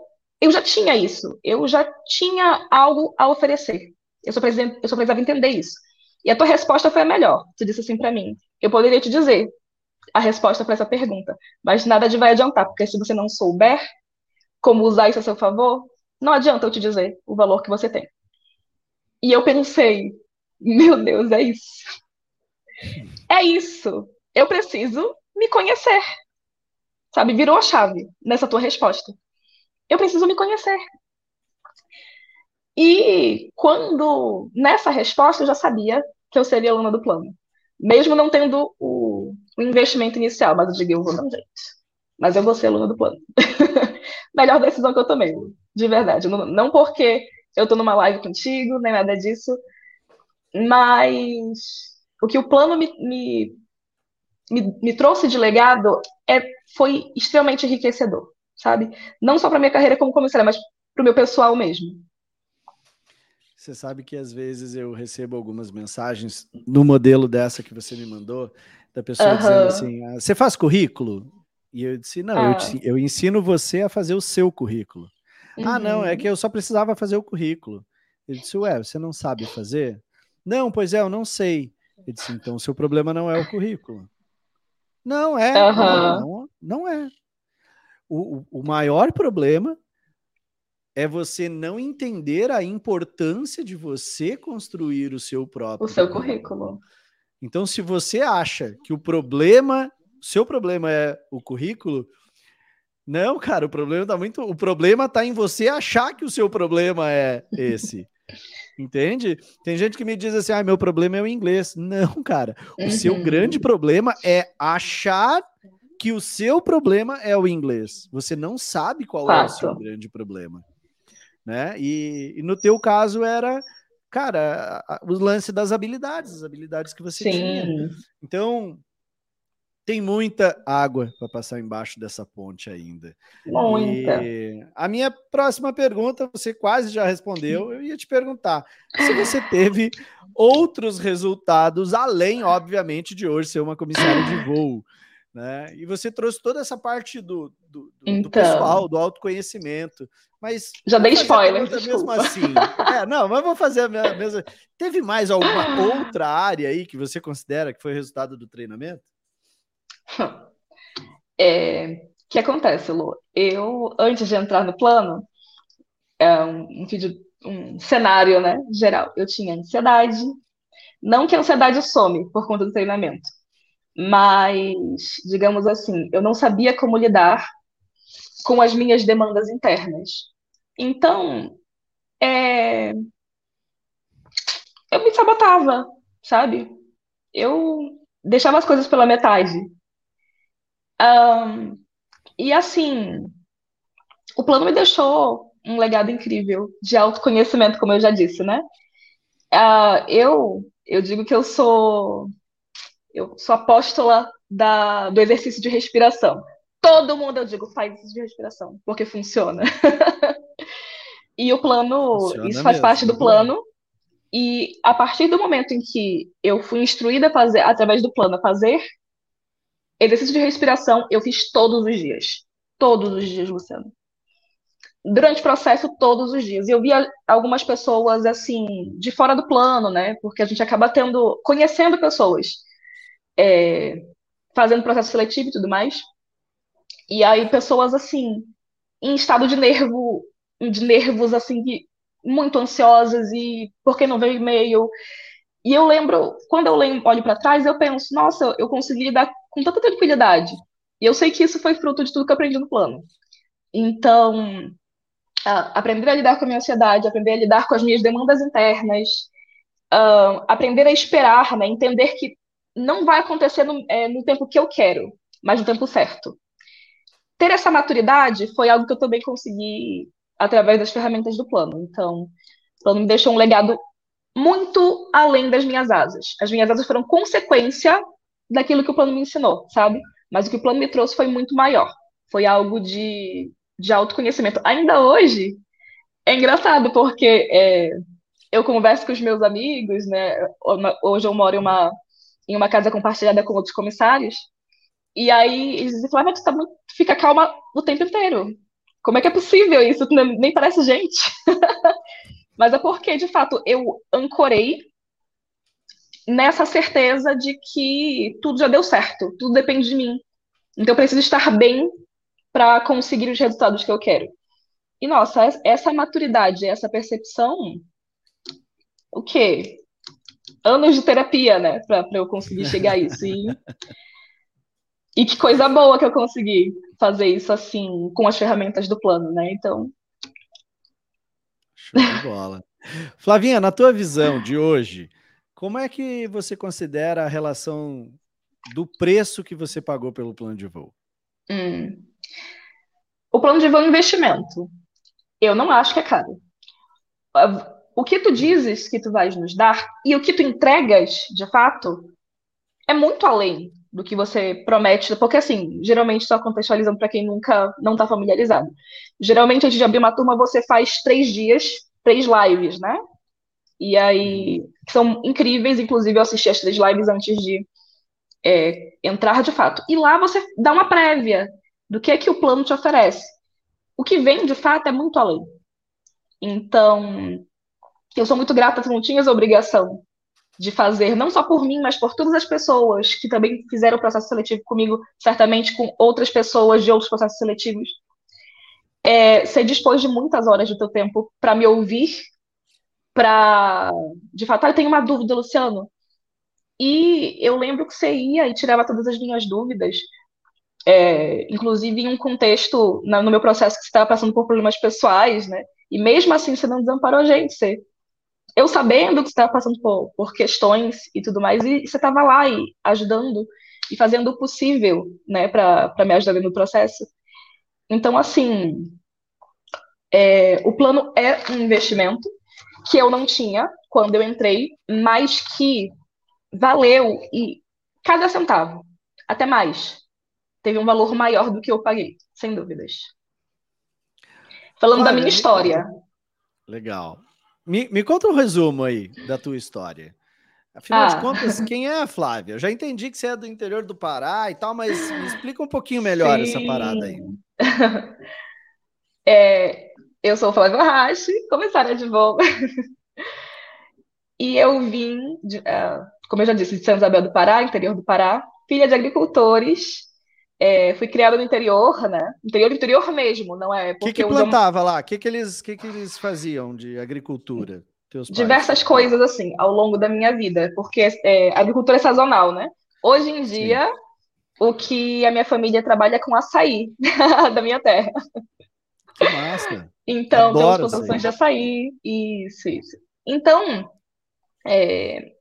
eu já tinha isso. Eu já tinha algo a oferecer. Eu só, precisava, eu só precisava entender isso. E a tua resposta foi a melhor. Tu disse assim para mim. Eu poderia te dizer a resposta para essa pergunta, mas nada de vai adiantar, porque se você não souber, como usar isso a seu favor, não adianta eu te dizer o valor que você tem. E eu pensei, meu Deus, é isso. É isso. Eu preciso me conhecer. Sabe, virou a chave nessa tua resposta. Eu preciso me conhecer. E quando, nessa resposta, eu já sabia que eu seria aluna do plano. Mesmo não tendo o, o investimento inicial, mas eu digo, eu vou dar um jeito. Mas eu vou ser aluna do plano. (laughs) melhor decisão que eu tomei, de verdade. Não, não porque eu tô numa live contigo, nem nada disso, mas o que o plano me, me, me, me trouxe de legado é, foi extremamente enriquecedor, sabe? Não só para minha carreira como comissária, mas para o meu pessoal mesmo. Você sabe que às vezes eu recebo algumas mensagens no modelo dessa que você me mandou, da pessoa uhum. dizendo assim: ah, você faz currículo? E eu disse: não, ah. eu, eu, ensino você a fazer o seu currículo. Uhum. Ah, não, é uhum. que eu só precisava fazer o currículo. Ele disse: ué, você não sabe fazer? Não, pois é, eu não sei. Ele disse: então o seu problema não é o currículo. Não é, uhum. não, não, é. O, o maior problema é você não entender a importância de você construir o seu próprio o seu currículo. Então, se você acha que o problema seu problema é o currículo, não, cara, o problema tá muito. O problema tá em você achar que o seu problema é esse. Entende? Tem gente que me diz assim: ah, meu problema é o inglês. Não, cara. O uhum. seu grande problema é achar que o seu problema é o inglês. Você não sabe qual Fato. é o seu grande problema. Né? E, e no teu caso era, cara, o lance das habilidades, as habilidades que você Sim. tinha. Então, tem muita água para passar embaixo dessa ponte ainda. Muita. E a minha próxima pergunta, você quase já respondeu. Eu ia te perguntar se você teve outros resultados, além, obviamente, de hoje ser uma comissária de voo. Né? E você trouxe toda essa parte do, do, então, do pessoal, do autoconhecimento. Mas já dei spoiler, mesmo assim. É, não, mas vou fazer a mesma. Teve mais alguma outra área aí que você considera que foi resultado do treinamento? (laughs) É, o que acontece, Lu? Eu, antes de entrar no plano, é um, um, vídeo, um cenário né, geral, eu tinha ansiedade. Não que a ansiedade some por conta do treinamento, mas, digamos assim, eu não sabia como lidar com as minhas demandas internas. Então, é... eu me sabotava, sabe? Eu deixava as coisas pela metade. Um, e assim, o plano me deixou um legado incrível de autoconhecimento, como eu já disse, né? Uh, eu, eu digo que eu sou eu sou apóstola da, do exercício de respiração. Todo mundo, eu digo, faz exercício de respiração, porque funciona. (laughs) e o plano, funciona isso faz mesmo, parte do plano. E a partir do momento em que eu fui instruída a fazer, através do plano, a fazer exercício de respiração, eu fiz todos os dias. Todos os dias, Luciano. Durante o processo, todos os dias. E eu via algumas pessoas, assim, de fora do plano, né? Porque a gente acaba tendo, conhecendo pessoas é, fazendo processo seletivo e tudo mais. E aí pessoas assim, em estado de nervo, de nervos assim, muito ansiosas e por que não veio e-mail? E eu lembro, quando eu lembro, olho para trás, eu penso, nossa, eu consegui lidar com tanta tranquilidade. E eu sei que isso foi fruto de tudo que eu aprendi no plano. Então, aprender a lidar com a minha ansiedade, aprender a lidar com as minhas demandas internas, uh, aprender a esperar, né? entender que não vai acontecer no, é, no tempo que eu quero, mas no tempo certo. Ter essa maturidade foi algo que eu também consegui através das ferramentas do plano. Então, o plano me deixou um legado muito além das minhas asas. As minhas asas foram consequência daquilo que o plano me ensinou, sabe? Mas o que o plano me trouxe foi muito maior. Foi algo de, de autoconhecimento. Ainda hoje, é engraçado, porque é, eu converso com os meus amigos, né? Hoje eu moro em uma em uma casa compartilhada com outros comissários. E aí eles dizem, Flávia, tu tá muito, fica calma o tempo inteiro. Como é que é possível isso? Tu nem parece gente. (laughs) Mas é porque, de fato, eu ancorei nessa certeza de que tudo já deu certo, tudo depende de mim. Então eu preciso estar bem para conseguir os resultados que eu quero. E nossa, essa maturidade, essa percepção, o quê? Anos de terapia, né, para eu conseguir chegar a isso. E, e que coisa boa que eu consegui fazer isso assim, com as ferramentas do plano, né? Então. Show de bola. (laughs) Flavinha, na tua visão de hoje, como é que você considera a relação do preço que você pagou pelo plano de voo? Hum. O plano de voo é um investimento. Eu não acho que é caro o que tu dizes que tu vais nos dar e o que tu entregas, de fato, é muito além do que você promete, porque assim, geralmente só contextualizando para quem nunca não está familiarizado. Geralmente antes de abrir uma turma você faz três dias, três lives, né? E aí são incríveis, inclusive eu assisti as três lives antes de é, entrar de fato. E lá você dá uma prévia do que é que o plano te oferece. O que vem de fato é muito além. Então, eu sou muito grata, tu não tinhas obrigação de fazer, não só por mim, mas por todas as pessoas que também fizeram o processo seletivo comigo, certamente com outras pessoas de outros processos seletivos. É, você dispôs de muitas horas do teu tempo para me ouvir, para. De fato, ah, eu tenho uma dúvida, Luciano. E eu lembro que você ia e tirava todas as minhas dúvidas, é, inclusive em um contexto, no meu processo, que você estava passando por problemas pessoais, né? E mesmo assim, você não desamparou a gente, você eu sabendo que você estava passando por, por questões e tudo mais, e você estava lá e ajudando e fazendo o possível, né, para me ajudar no processo. Então, assim, é, o plano é um investimento que eu não tinha quando eu entrei, mas que valeu e cada centavo, até mais, teve um valor maior do que eu paguei, sem dúvidas. Falando da minha história. Legal. Me, me conta um resumo aí da tua história. Afinal ah. de contas, quem é a Flávia? Eu já entendi que você é do interior do Pará e tal, mas me (laughs) explica um pouquinho melhor Sim. essa parada aí. (laughs) É, eu sou Flávia Rache, comissária de voo. (laughs) e eu vim, de, uh, como eu já disse, de São Isabel do Pará, interior do Pará, filha de agricultores. É, fui criada no interior, né? Interior, interior mesmo, não é? O que, que plantava lá? O que, que, eles, que, que eles faziam de agricultura? Diversas coisas, assim, ao longo da minha vida, porque é, agricultura é sazonal, né? Hoje em dia, Sim. o que a minha família trabalha é com açaí (laughs) da minha terra. Que massa! Então, Adoro temos plantações de açaí, isso, isso. Então, é,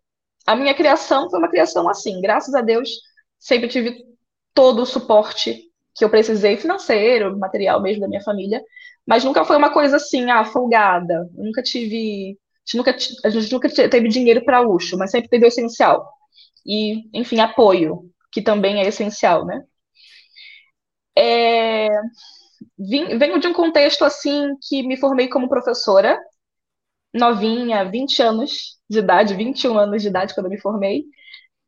a minha criação foi uma criação assim, graças a Deus, sempre tive todo o suporte que eu precisei, financeiro, material mesmo da minha família, mas nunca foi uma coisa assim, ah, folgada. Eu nunca tive gente nunca, a gente nunca teve dinheiro para luxo, mas sempre teve o essencial. E, enfim, apoio, que também é essencial, né? É, vim, venho de um contexto assim que me formei como professora, novinha, 20 anos de idade, 21 anos de idade quando eu me formei.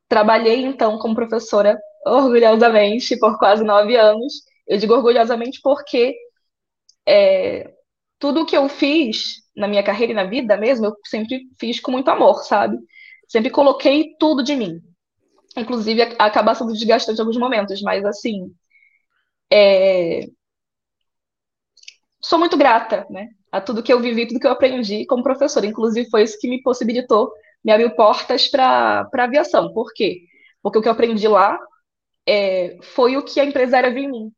Trabalhei então como professora orgulhosamente por quase nove anos. Eu digo orgulhosamente porque é, tudo que eu fiz na minha carreira e na vida mesmo, eu sempre fiz com muito amor, sabe? Sempre coloquei tudo de mim. Inclusive, acaba sendo desgastante em alguns momentos, mas assim. É... Sou muito grata, né? A tudo que eu vivi, tudo que eu aprendi como professora. Inclusive, foi isso que me possibilitou, me abriu portas para a aviação. Por quê? Porque o que eu aprendi lá é, foi o que a empresária viu em mim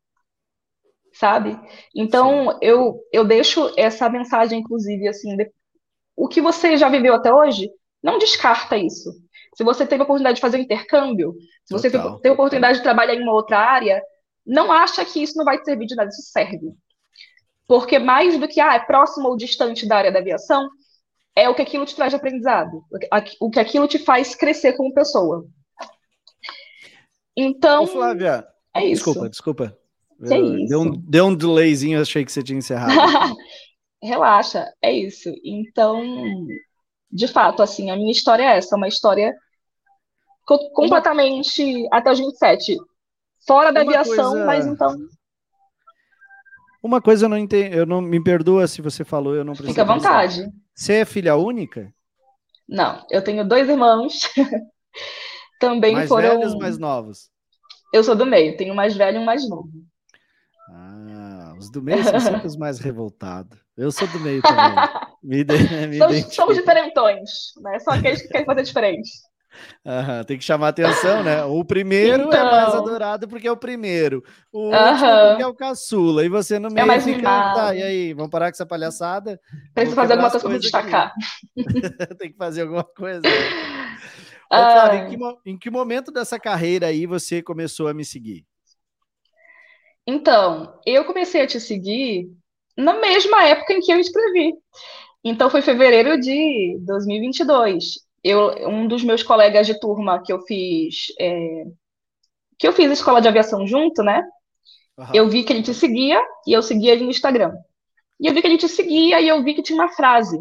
sabe? Então, eu, eu deixo essa mensagem, inclusive, assim, de, o que você já viveu até hoje, não descarta isso. Se você teve a oportunidade de fazer um intercâmbio, se você Total. teve a oportunidade de trabalhar em uma outra área, não acha que isso não vai te servir de nada, isso serve. Porque mais do que, ah, é próximo ou distante da área da aviação, é o que aquilo te traz de aprendizado, o que aquilo te faz crescer como pessoa. Então. Ô, Flávia, é isso. Desculpa, desculpa. Isso? Deu um, deu um delayzinho, achei que você tinha encerrado. (laughs) Relaxa, é isso. Então, de fato, assim, a minha história é essa, uma história completamente até os 27, fora da uma aviação, coisa... mas então. Uma coisa eu não entendi, eu não me perdoa se você falou, eu não preciso. Fica à vontade. Você é filha única? Não, eu tenho dois irmãos. (laughs) Também mais foram. Mais velhos, mais novos? Eu sou do meio, tenho um mais velho e um mais novo. Os do meio são sempre os mais revoltados. Eu sou do meio também. (laughs) Me, me somos, somos diferentões, né? Só aqueles que querem fazer diferente. Uhum, tem que chamar atenção, né? O primeiro então... é mais adorado porque é o primeiro. O uhum. último é o caçula. E você no é meio é mais fica. Tá, e aí, vamos parar com essa palhaçada? Preciso fazer alguma coisa para destacar. (laughs) tem que fazer alguma coisa. (laughs) Ô, Flávio, em, que, em que momento dessa carreira aí você começou a me seguir? Então, eu comecei a te seguir na mesma época em que eu escrevi. Então, foi fevereiro de 2022. Eu, um dos meus colegas de turma que eu fiz, é, que eu fiz a escola de aviação junto, né? Uhum. Eu vi que ele te seguia e eu seguia ele no Instagram. E eu vi que ele te seguia e eu vi que tinha uma frase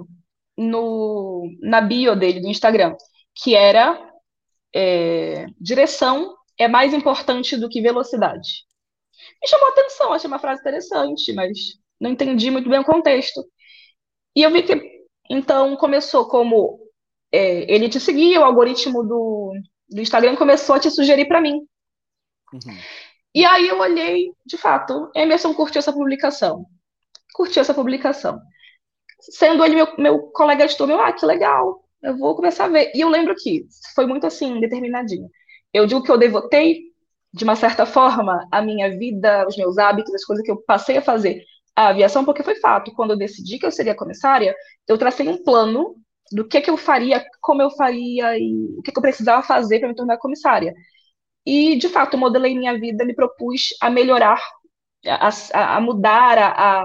no, na bio dele do Instagram, que era é, direção é mais importante do que velocidade me chamou a atenção, achei uma frase interessante, mas não entendi muito bem o contexto. E eu vi que, então, começou como é, ele te seguia, o algoritmo do, do Instagram começou a te sugerir para mim. Uhum. E aí eu olhei, de fato, Emerson curtiu essa publicação. Curtiu essa publicação. Sendo ele meu, meu colega de turma, eu, ah, que legal, eu vou começar a ver. E eu lembro que foi muito assim, determinadinho. Eu digo que eu devotei de uma certa forma, a minha vida, os meus hábitos, as coisas que eu passei a fazer a aviação, porque foi fato. Quando eu decidi que eu seria comissária, eu tracei um plano do que, que eu faria, como eu faria e o que, que eu precisava fazer para me tornar comissária. E, de fato, modelei minha vida, me propus a melhorar, a, a mudar, a,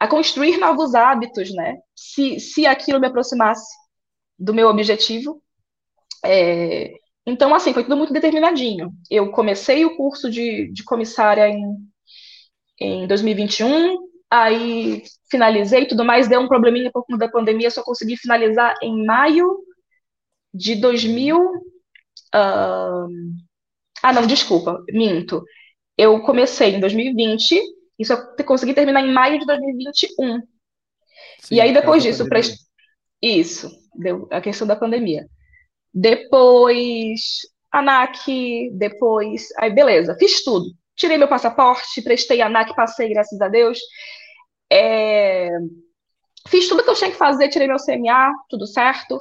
a construir novos hábitos, né? Se, se aquilo me aproximasse do meu objetivo. É, então, assim, foi tudo muito determinadinho. Eu comecei o curso de, de comissária em, em 2021, aí finalizei tudo mais, deu um probleminha por conta da pandemia, só consegui finalizar em maio de 2000. Uh... Ah, não, desculpa, minto. Eu comecei em 2020, isso eu consegui terminar em maio de 2021. Sim, e aí, depois disso, prest... isso, deu a questão da pandemia. Depois, ANAC, depois. Aí, beleza, fiz tudo. Tirei meu passaporte, prestei ANAC, passei, graças a Deus. É... Fiz tudo que eu tinha que fazer, tirei meu CMA, tudo certo.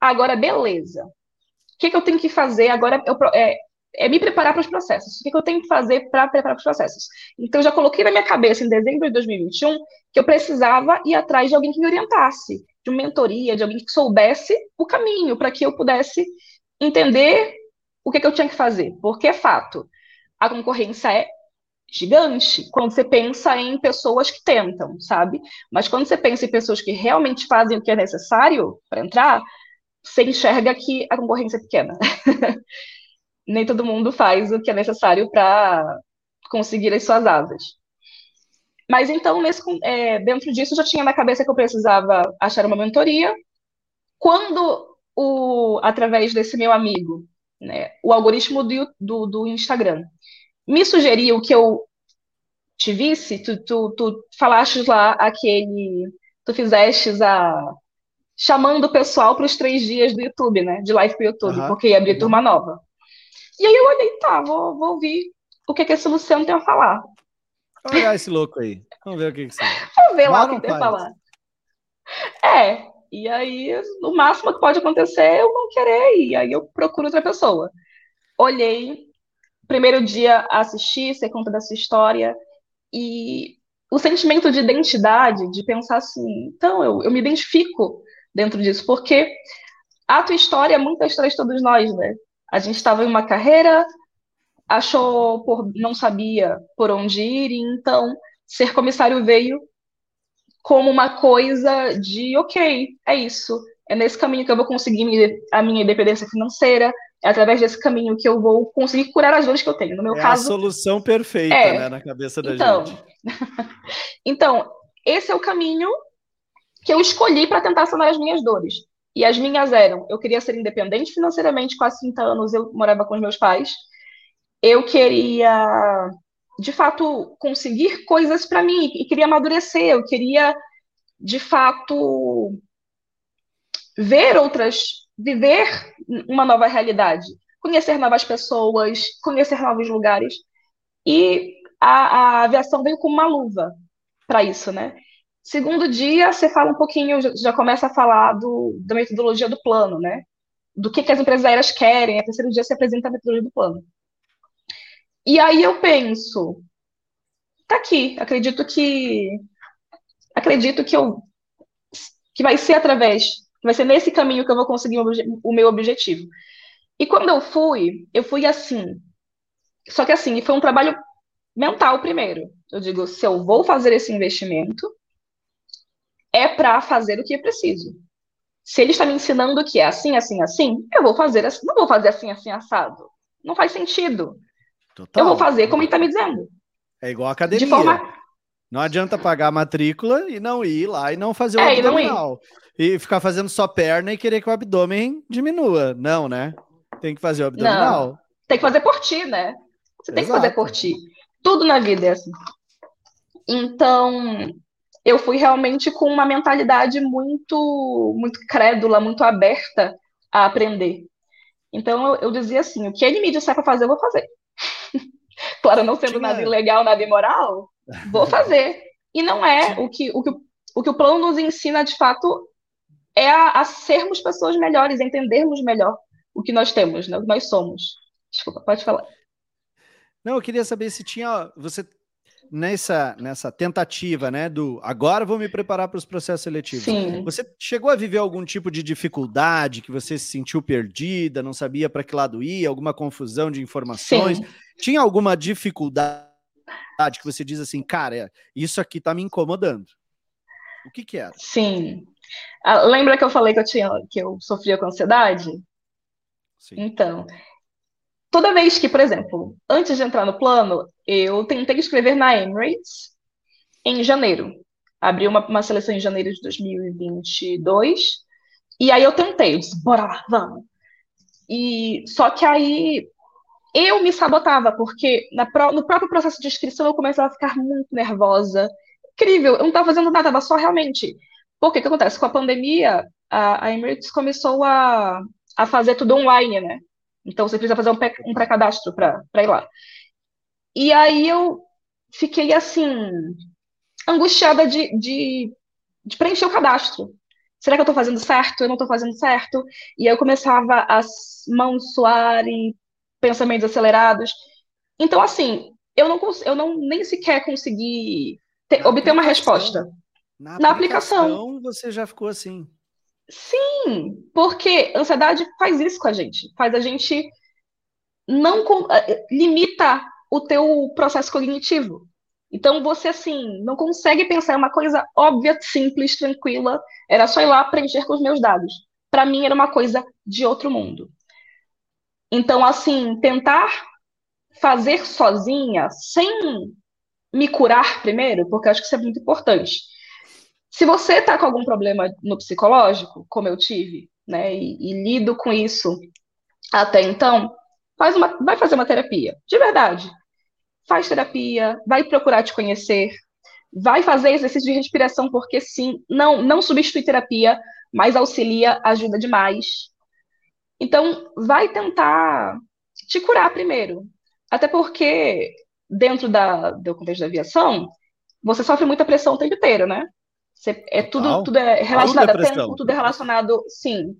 Agora, beleza. O que, que eu tenho que fazer? Agora eu, é, é me preparar para os processos. O que, que eu tenho que fazer para preparar para os processos? Então, já coloquei na minha cabeça, em dezembro de 2021, que eu precisava ir atrás de alguém que me orientasse, de uma mentoria, de alguém que soubesse o caminho, para que eu pudesse entender o que, que eu tinha que fazer. Porque é fato, a concorrência é gigante quando você pensa em pessoas que tentam, sabe? Mas quando você pensa em pessoas que realmente fazem o que é necessário para entrar, você enxerga que a concorrência é pequena. (laughs) Nem todo mundo faz o que é necessário para conseguir as suas asas. Mas então, nesse, é, dentro disso, eu já tinha na cabeça que eu precisava achar uma mentoria. Quando, o, através desse meu amigo, né, o algoritmo do, do, do Instagram me sugeriu que eu te visse, tu, tu, tu falaste lá aquele. Tu fizestes a. chamando o pessoal para os três dias do YouTube, né? De live para o YouTube, uhum. porque ia abrir uhum. turma nova. E aí eu olhei, tá, vou, vou ouvir o que, que esse Luciano tem a falar. Olha esse louco aí. Vamos ver o que, que você. Vamos ver lá o que tem falar. É, e aí o máximo que pode acontecer é eu não querer ir. Aí eu procuro outra pessoa. Olhei, primeiro dia assisti, você conta dessa história, e o sentimento de identidade, de pensar assim, então eu, eu me identifico dentro disso, porque a tua história é muito a história de todos nós, né? A gente estava em uma carreira, achou por não sabia por onde ir, e então ser comissário veio como uma coisa de ok, é isso, é nesse caminho que eu vou conseguir a minha independência financeira, é através desse caminho que eu vou conseguir curar as dores que eu tenho. No meu é caso. a solução perfeita, é, né, na cabeça da então, gente. (laughs) então, esse é o caminho que eu escolhi para tentar sanar as minhas dores. E as minhas eram: eu queria ser independente financeiramente, quase 30 anos eu morava com os meus pais. Eu queria, de fato, conseguir coisas para mim e queria amadurecer. Eu queria, de fato, ver outras, viver uma nova realidade, conhecer novas pessoas, conhecer novos lugares. E a, a aviação veio com uma luva para isso, né? Segundo dia, você fala um pouquinho, já começa a falar do, da metodologia do plano, né? Do que, que as empresas aéreas querem. A terceiro dia, você apresenta a metodologia do plano. E aí eu penso, tá aqui, acredito que acredito que eu que vai ser através, vai ser nesse caminho que eu vou conseguir o meu objetivo. E quando eu fui, eu fui assim. Só que assim, foi um trabalho mental primeiro. Eu digo, se eu vou fazer esse investimento, é para fazer o que é preciso. Se ele está me ensinando que é assim, assim, assim, eu vou fazer assim, não vou fazer assim, assim, assado. Não faz sentido. Total. Eu vou fazer como ele está me dizendo. É igual a academia. De forma... Não adianta pagar a matrícula e não ir lá e não fazer o é, abdominal. E, e, ficar fazendo só perna e querer que o abdômen diminua. Não, né? Tem que fazer o abdominal. Não. Tem que fazer por ti, né? Você tem Exato. que fazer por ti. Tudo na vida é assim. Então, eu fui realmente com uma mentalidade muito, muito crédula, muito aberta a aprender. Então, eu, eu dizia assim: o que ele me disser para fazer, eu vou fazer. (laughs) claro, não sendo nada ilegal, nada imoral, vou (laughs) fazer. E não é o que o, que, o que o plano nos ensina, de fato, é a, a sermos pessoas melhores, entendermos melhor o que nós temos, né? o que nós somos. Desculpa, pode falar. Não, eu queria saber se tinha. Você nessa, nessa tentativa, né, do agora vou me preparar para os processos seletivos. Sim. Você chegou a viver algum tipo de dificuldade que você se sentiu perdida, não sabia para que lado ir, alguma confusão de informações? Sim. Tinha alguma dificuldade que você diz assim, cara, isso aqui está me incomodando? O que que era? Sim. Ah, lembra que eu falei que eu tinha que eu sofria com ansiedade? Sim. Então, toda vez que, por exemplo, antes de entrar no plano, eu tentei escrever na Emirates em janeiro. Abri uma, uma seleção em janeiro de 2022 E aí eu tentei, eu disse, bora lá, vamos. E só que aí eu me sabotava, porque na, no próprio processo de inscrição eu começava a ficar muito nervosa. Incrível, eu não estava fazendo nada, estava só realmente. Porque o que acontece? Com a pandemia, a, a Emirates começou a, a fazer tudo online, né? Então você precisa fazer um, pré-cadastro para ir lá. E aí eu fiquei assim, angustiada de, de, de preencher o cadastro. Será que eu estou fazendo certo? Eu não estou fazendo certo? E aí eu começava as mãos suarem, pensamentos acelerados. Então, assim, eu não, eu não nem sequer consegui ter, obter uma resposta. Na, na aplicação, aplicação, você já ficou assim. Sim, porque ansiedade faz isso com a gente. Faz a gente não eh, limita o teu processo cognitivo. Então você assim não consegue pensar uma coisa óbvia, simples, tranquila. Era só ir lá preencher com os meus dados. Para mim era uma coisa de outro mundo. Então assim tentar fazer sozinha, sem me curar primeiro, porque acho que isso é muito importante. Se você está com algum problema no psicológico, como eu tive, né, e, e lido com isso até então, faz uma, vai fazer uma terapia, de verdade faz terapia, vai procurar te conhecer, vai fazer exercício de respiração, porque sim, não, não substitui terapia, mas auxilia, ajuda demais. Então, vai tentar te curar primeiro. Até porque, dentro da, do contexto da aviação, você sofre muita pressão o tempo inteiro, né? Você, é tudo, tudo é relacionado a tempo, tudo é relacionado, sim.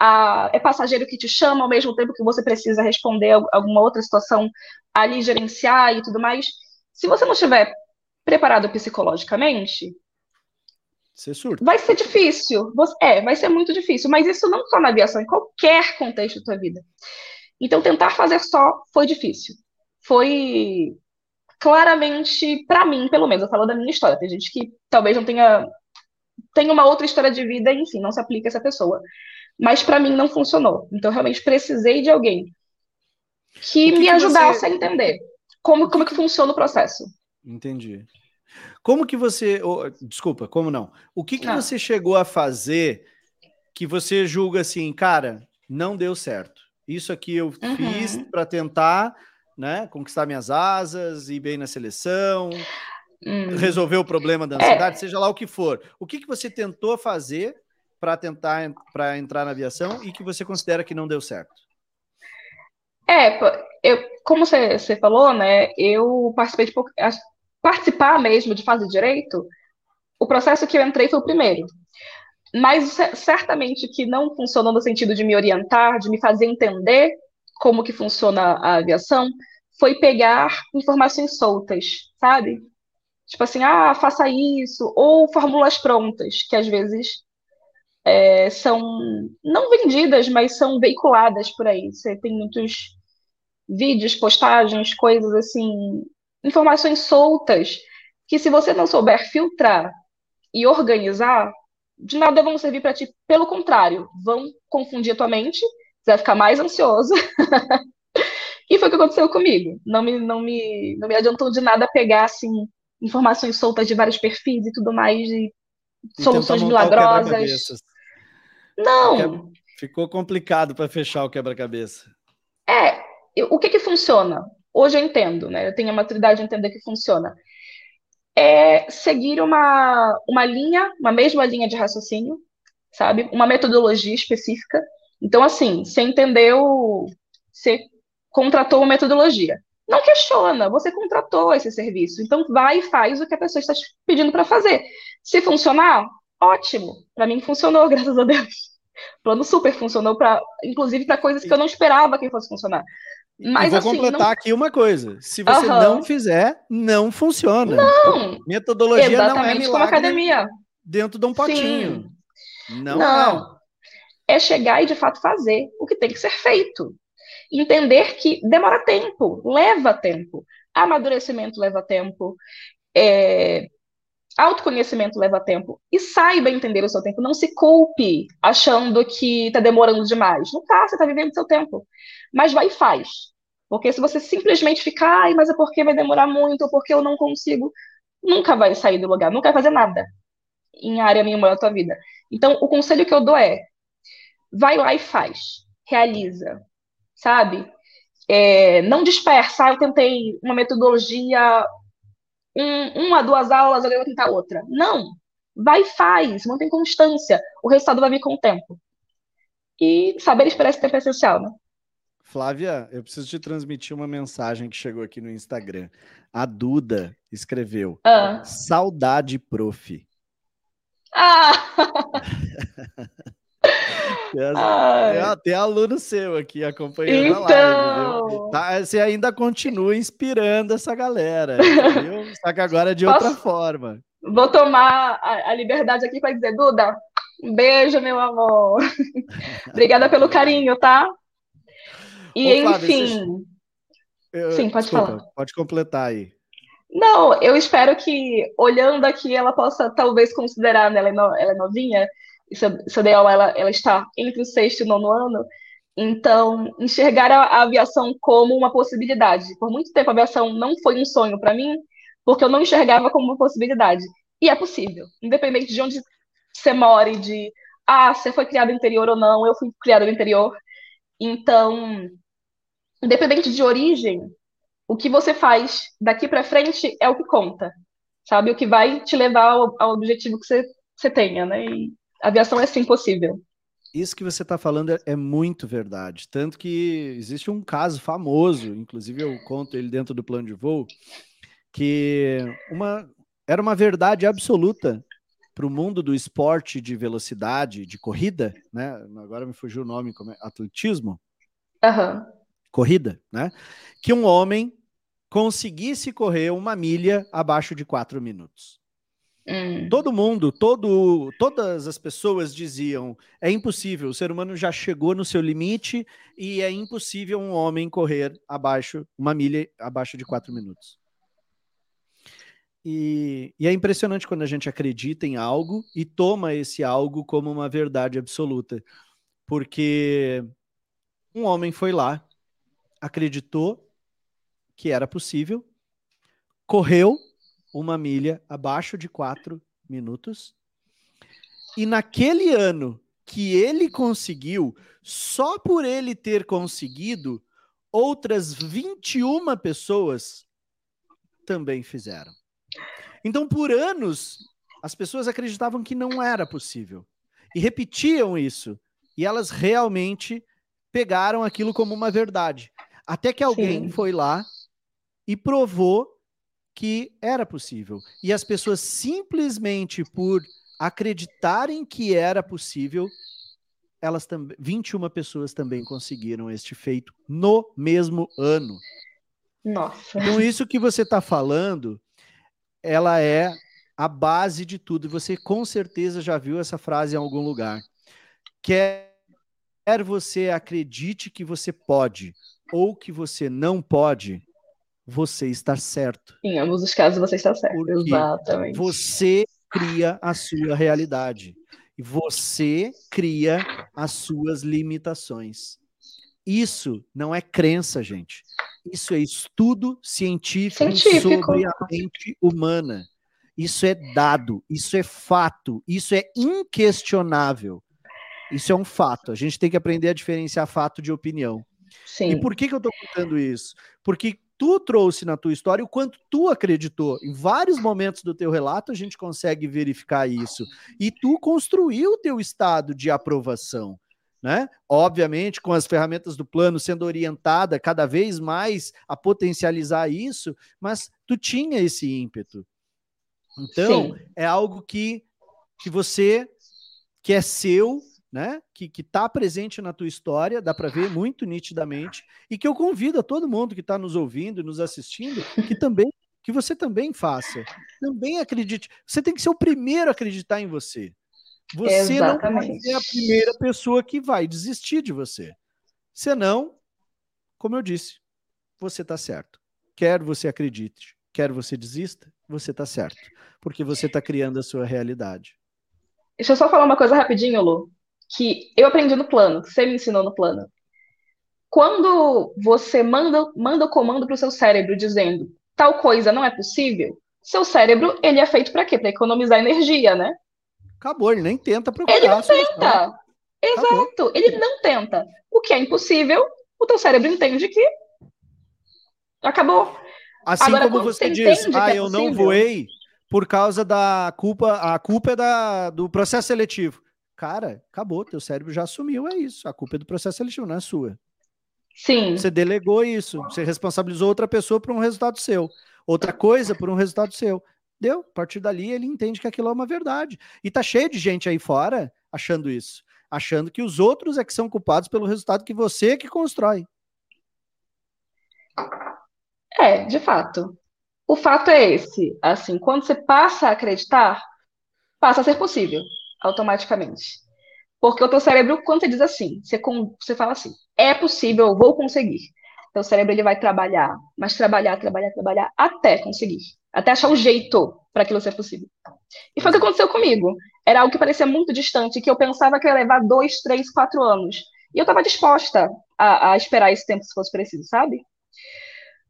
A, é passageiro que te chama ao mesmo tempo que você precisa responder alguma outra situação ali gerenciar e tudo mais. Se você não estiver preparado psicologicamente, vai ser difícil. É, vai ser muito difícil. Mas isso não só na aviação, em qualquer contexto da tua vida. Então, tentar fazer só foi difícil. Foi claramente, para mim, pelo menos, eu falo da minha história. Tem gente que talvez não tenha, tenha uma outra história de vida, enfim, não se aplica a essa pessoa. Mas para mim não funcionou. Então, realmente precisei de alguém que, que me ajudasse você... a entender como, como que funciona o processo. Entendi. Como que você. Oh, desculpa, como não? O que, que ah. você chegou a fazer que você julga assim, cara, não deu certo? Isso aqui eu uhum. fiz para tentar né, conquistar minhas asas, ir bem na seleção, hum. resolver o problema da ansiedade, é. seja lá o que for. O que, que você tentou fazer para tentar para entrar na aviação e que você considera que não deu certo? É, eu, como você, falou, né, eu participei de participar mesmo de fase de direito, o processo que eu entrei foi o primeiro. Mas certamente que não funcionou no sentido de me orientar, de me fazer entender como que funciona a aviação, foi pegar informações soltas, sabe? Tipo assim, ah, faça isso, ou fórmulas prontas, que às vezes é, são não vendidas, mas são veiculadas por aí. Você tem muitos vídeos, postagens, coisas assim, informações soltas, que se você não souber filtrar e organizar, de nada vão servir para ti. Pelo contrário, vão confundir a tua mente, você vai ficar mais ansioso. (laughs) e foi o que aconteceu comigo. Não me, não me, não me adiantou de nada pegar assim informações soltas de vários perfis e tudo mais de soluções milagrosas. Não. Ficou complicado para fechar o quebra-cabeça. É, o que que funciona? Hoje eu entendo, né? Eu tenho a maturidade de entender que funciona. É seguir uma, uma linha, uma mesma linha de raciocínio, sabe? Uma metodologia específica. Então, assim, você entendeu, você contratou uma metodologia. Não questiona, você contratou esse serviço. Então, vai e faz o que a pessoa está te pedindo para fazer. Se funcionar, ótimo. Para mim, funcionou, (laughs) graças a Deus. O plano super funcionou, pra, inclusive para coisas que eu não esperava que fosse funcionar. Mas, vou assim, completar não... aqui uma coisa: se você uhum. não fizer, não funciona. Não! Metodologia Exatamente não é milagre como academia. dentro de um potinho. Sim. Não, não. É. é chegar e de fato fazer o que tem que ser feito. Entender que demora tempo, leva tempo. Amadurecimento leva tempo. É... Autoconhecimento leva tempo. E saiba entender o seu tempo. Não se culpe achando que está demorando demais. Não tá, você está vivendo o seu tempo mas vai e faz. Porque se você simplesmente ficar, mas é porque vai demorar muito, ou porque eu não consigo, nunca vai sair do lugar, nunca vai fazer nada em área nenhuma da tua vida. Então, o conselho que eu dou é, vai lá e faz, realiza, sabe? É, não dispersa, ah, eu tentei uma metodologia, um, uma, duas aulas, agora eu vou tentar outra. Não, vai e faz, mantém constância, o resultado vai vir com o tempo. E saber esperar esse tempo é essencial, né? Flávia, eu preciso te transmitir uma mensagem que chegou aqui no Instagram. A Duda escreveu: ah. Saudade, prof. Ah! (laughs) tem, tem, aluno seu aqui acompanhando então... a live. Viu? Tá, você ainda continua inspirando essa galera, viu? Só que agora de Posso... outra forma. Vou tomar a, a liberdade aqui para dizer, Duda, um beijo, meu amor. (laughs) Obrigada pelo carinho, tá? E Ô, Flávio, enfim. Eu, Sim, pode desculpa, falar. Pode completar aí. Não, eu espero que, olhando aqui, ela possa talvez considerar, né, ela, é no, ela é novinha, ideal ela, ela está entre o sexto e o nono ano, então, enxergar a, aviação como uma possibilidade. Por muito tempo, a aviação não foi um sonho para mim, porque eu não enxergava como uma possibilidade. E é possível, independente de onde você more, de, ah, você foi criado no interior ou não, eu fui criado no interior. Então, independente de origem, o que você faz daqui para frente é o que conta, sabe? O que vai te levar ao, ao objetivo que você, você tenha, né? E aviação é sim possível. Isso que você está falando é, é, muito verdade. Tanto que existe um caso famoso, inclusive eu conto ele dentro do plano de voo, que uma, era uma verdade absoluta para o mundo do esporte de velocidade, de corrida, né? Agora me fugiu o nome, como é? atletismo. Uhum. Corrida, né? Que um homem conseguisse correr uma milha abaixo de quatro minutos. Hum. Todo mundo, todo, todas as pessoas diziam: é impossível, o ser humano já chegou no seu limite e é impossível um homem correr abaixo, uma milha abaixo de quatro minutos. E, e, é impressionante quando a gente acredita em algo e toma esse algo como uma verdade absoluta. Porque um homem foi lá, acreditou que era possível, correu uma milha abaixo de quatro minutos, e naquele ano que ele conseguiu, só por ele ter conseguido, outras 21 pessoas também fizeram. Então, por anos, as pessoas acreditavam que não era possível e repetiam isso. E elas realmente pegaram aquilo como uma verdade. Até que alguém Sim. foi lá e provou que era possível. E as pessoas simplesmente por acreditarem que era possível, elas também 21 pessoas também conseguiram este feito no mesmo ano. Nossa. Então isso que você está falando ela é a base de tudo. Você com certeza já viu essa frase em algum lugar. Quer você acredite que você pode ou que você não pode, você está certo. Em ambos os casos você está certo. Porque Exatamente. Você cria a sua realidade. E você cria as suas limitações. Isso não é crença, gente. Isso é estudo científico, científico, sobre a mente humana. Isso é dado, isso é fato, isso é inquestionável. Isso é um fato. A gente tem que aprender a diferenciar fato de opinião. Sim. E por que, que eu estou contando isso? Porque tu trouxe na tua história o quanto tu acreditou. Em vários momentos do teu relato a gente consegue verificar isso. E tu construiu o teu estado de aprovação né? Obviamente, com as ferramentas do plano sendo orientada cada vez mais a potencializar isso, mas tu tinha esse ímpeto. Então, Sim. é algo que, que você que é seu, né? Que está presente na tua história, dá para ver muito nitidamente, e que eu convido a todo mundo que está nos ouvindo e nos assistindo que também que você também faça. Também acredite. Você tem que ser o primeiro a acreditar em você. Você Exatamente. não vai ser a primeira pessoa que vai desistir de você. Senão, como eu disse, você está certo. Quer você acredite, quer você desista, você está certo. Porque você está criando a sua realidade. Deixa eu só falar uma coisa rapidinho, Lu. Que eu aprendi no plano, que você me ensinou no plano. Quando você manda, manda o comando para o seu cérebro dizendo tal coisa não é possível, seu cérebro ele é feito para quê? Para economizar energia, né? Acabou, ele nem tenta procurar. Ele não tenta. Exato. Acabou. Ele não tenta. O que é impossível, o teu cérebro entende que acabou. Assim Agora, como você diz, ah, é eu não voei por causa da culpa, a culpa é da, do processo seletivo. Cara, acabou, teu cérebro já assumiu, é isso. A culpa é do processo seletivo, não é sua. Sim. Você delegou isso, você responsabilizou outra pessoa por um resultado seu, outra coisa por um resultado seu. Deu. A partir dali ele entende que aquilo é uma verdade. E tá cheio de gente aí fora achando isso, achando que os outros é que são culpados pelo resultado que você que constrói. É, de fato. O fato é esse, assim, quando você passa a acreditar, passa a ser possível, automaticamente. Porque o teu cérebro, quando você diz assim, você, você fala assim, é possível, vou conseguir. Teu cérebro ele vai trabalhar, mas trabalhar, trabalhar, trabalhar até conseguir. Até achar um jeito para aquilo ser possível. E foi o que aconteceu comigo. Era algo que parecia muito distante, que eu pensava que ia levar dois, três, quatro anos. E eu estava disposta a, a esperar esse tempo se fosse preciso, sabe?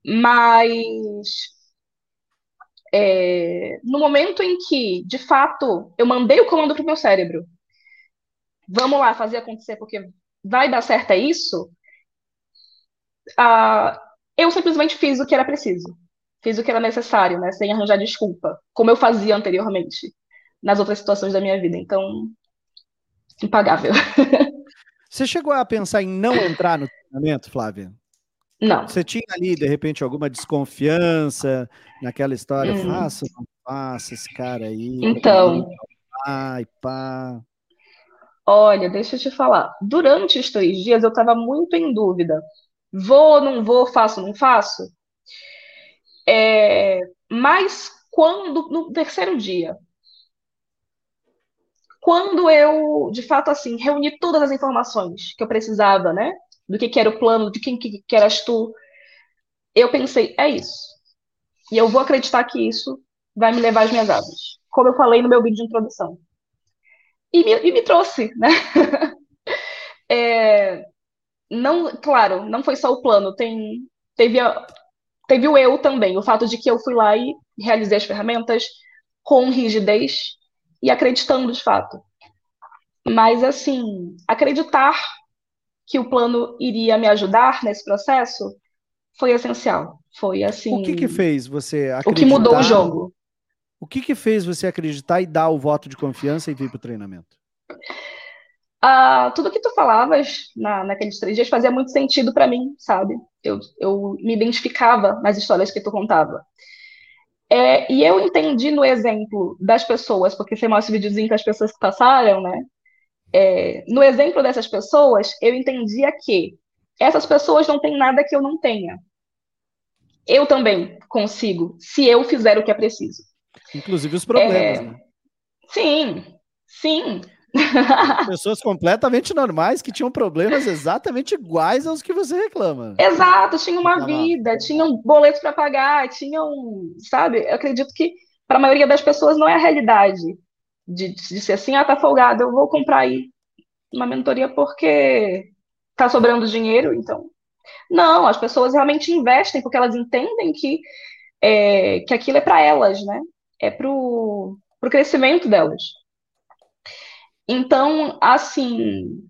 Mas é, no momento em que, de fato, eu mandei o comando para o meu cérebro, vamos lá fazer acontecer porque vai dar certo é isso, eu simplesmente fiz o que era preciso, fiz o que era necessário, né, sem arranjar desculpa, como eu fazia anteriormente nas outras situações da minha vida. Então, impagável. (laughs) Você chegou a pensar em não entrar no treinamento, Flávia? Não. Você tinha ali, de repente, alguma desconfiança naquela história? Hum. Faça ou não faça esse cara aí? Então. Ai, pá. Olha, deixa eu te falar. Durante os três dias eu estava muito em dúvida. Vou, não vou, faço, não faço? É, mas quando, no terceiro dia, quando eu, de fato, assim, reuni todas as informações que eu precisava, né? Do que, que era o plano, de quem que, que eras tu. Eu pensei, é isso. E eu vou acreditar que isso vai me levar às minhas asas. Como eu falei no meu vídeo de introdução. E me, e me trouxe, né? (laughs) é, não, claro, não foi só o plano, tem, teve, a, teve o eu também, o fato de que eu fui lá e realizei as ferramentas com rigidez e acreditando de fato. Mas, assim, acreditar que o plano iria me ajudar nesse processo foi essencial. Foi assim. O que que fez você acreditar? O que mudou o jogo? O que que fez você acreditar e dar o voto de confiança e vir para o treinamento? Ah, tudo que tu falavas na, naqueles três dias fazia muito sentido para mim, sabe? Eu, eu me identificava nas histórias que tu contava. É, e eu entendi no exemplo das pessoas, porque você mostra o videozinho que as pessoas que passaram, né? É, no exemplo dessas pessoas, eu entendia que essas pessoas não têm nada que eu não tenha. Eu também consigo, se eu fizer o que é preciso. Inclusive os problemas, é, né? Sim, sim. (laughs) Pessoas completamente normais que tinham problemas exatamente iguais aos que você reclama. Exato, tinham uma vida, tinham boletos para pagar, tinham, sabe? Eu acredito que para a maioria das pessoas não é a realidade de, de ser assim, ah, tá folgado, eu vou comprar aí uma mentoria porque tá sobrando dinheiro, então. Não, as pessoas realmente investem porque elas entendem que, é, que aquilo é para elas, né? É pro, pro crescimento delas. Então, assim,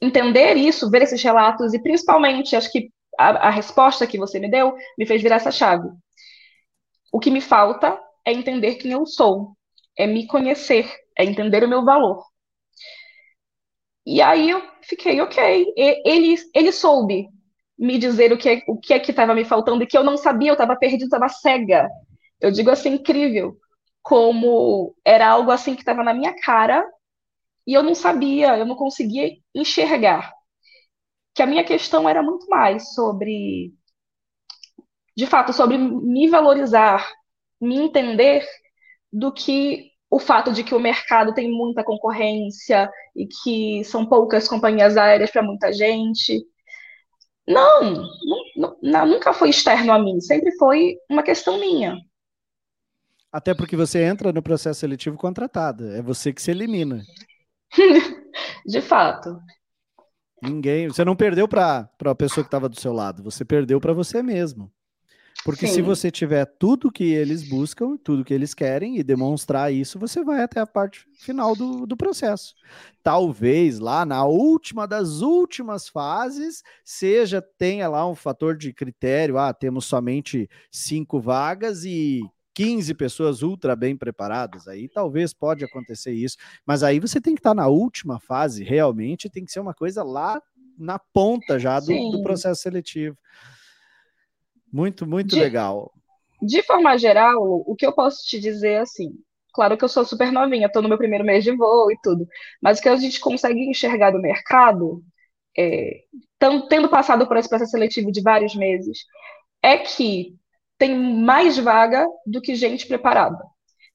entender isso, ver esses relatos e principalmente, acho que a, a resposta que você me deu me fez virar essa chave. O que me falta é entender quem eu sou é me conhecer, é entender o meu valor. E aí eu fiquei, ok. Ele, ele soube me dizer o que, é, o que é que estava me faltando e que eu não sabia, eu estava perdida, estava cega. Eu digo assim, incrível, como era algo assim que estava na minha cara e eu não sabia, eu não conseguia enxergar. Que a minha questão era muito mais sobre, de fato, sobre me valorizar, me entender do que o fato de que o mercado tem muita concorrência e que são poucas companhias aéreas para muita gente. Não, não, não, nunca foi externo a mim, sempre foi uma questão minha. Até porque você entra no processo seletivo contratada, é você que se elimina. (laughs) De fato. Ninguém, você não perdeu para a pessoa que estava do seu lado, você perdeu para você mesmo. Porque Sim. se você tiver tudo que eles buscam, tudo que eles querem e demonstrar isso, você vai até a parte final do, do processo. Talvez lá na última das últimas fases, seja, tenha lá um fator de critério, ah, temos somente cinco vagas e 15 pessoas ultra bem preparadas, aí talvez pode acontecer isso, mas aí você tem que estar na última fase, realmente tem que ser uma coisa lá na ponta já do, do processo seletivo. Muito, muito de, legal. De forma geral, o que eu posso te dizer é assim, claro que eu sou super novinha, estou no meu primeiro mês de voo e tudo, mas o que a gente consegue enxergar do mercado, é, tendo passado por esse processo seletivo de vários meses, é que tem mais vaga do que gente preparada.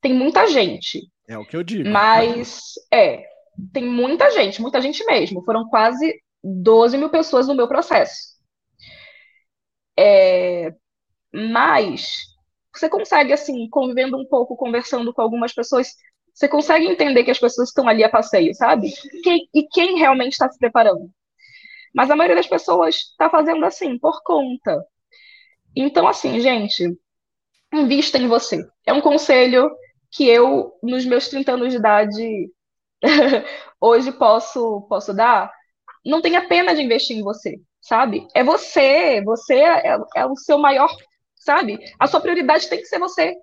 Tem muita gente. É o que eu digo. Mas, é, tem muita gente, muita gente mesmo. Foram quase 12 mil pessoas no meu processo. É, mas você consegue, assim, convivendo um pouco, conversando com algumas pessoas, você consegue entender que as pessoas estão ali a passeio, sabe? Quem, e quem realmente está se preparando. Mas a maioria das pessoas está fazendo assim, por conta. Então, assim, gente, invista em você. É um conselho que eu, nos meus 30 anos de idade, (laughs) hoje posso, posso dar. Não tenha pena de investir em você, sabe? É você, você é, é o seu maior, sabe? A sua prioridade tem que ser você.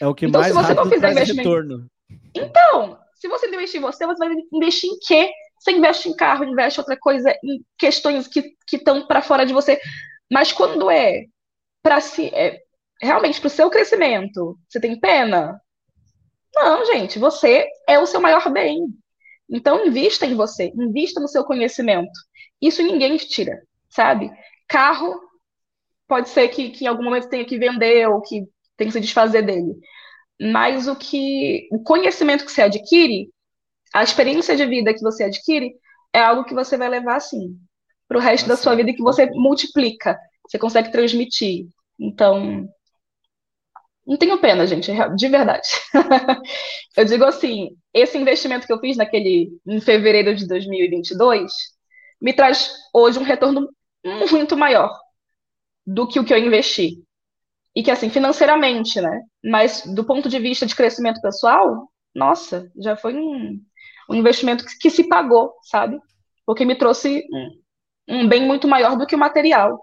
É o que então, mais se você não fizer investimento, retorno. Então, se você não investir em você, você vai investir em quê? Você investe em carro, investe em outra coisa, em questões que estão para fora de você. Mas quando é para si, é, realmente para o seu crescimento, você tem pena? Não, gente, você é o seu maior bem. Então, invista em você, invista no seu conhecimento. Isso ninguém te tira, sabe? Carro, pode ser que, que em algum momento tenha que vender ou que tenha que se desfazer dele. Mas o que o conhecimento que você adquire, a experiência de vida que você adquire, é algo que você vai levar assim para o resto Nossa. da sua vida e que você multiplica, você consegue transmitir. Então, não tenho pena, gente, de verdade. (laughs) eu digo assim, esse investimento que eu fiz naquele em fevereiro de 2022 me traz hoje um retorno muito maior do que o que eu investi. E que assim, financeiramente, né? Mas do ponto de vista de crescimento pessoal, nossa, já foi um, um investimento que, que, se pagou, sabe? Porque me trouxe um, um bem muito maior do que o material.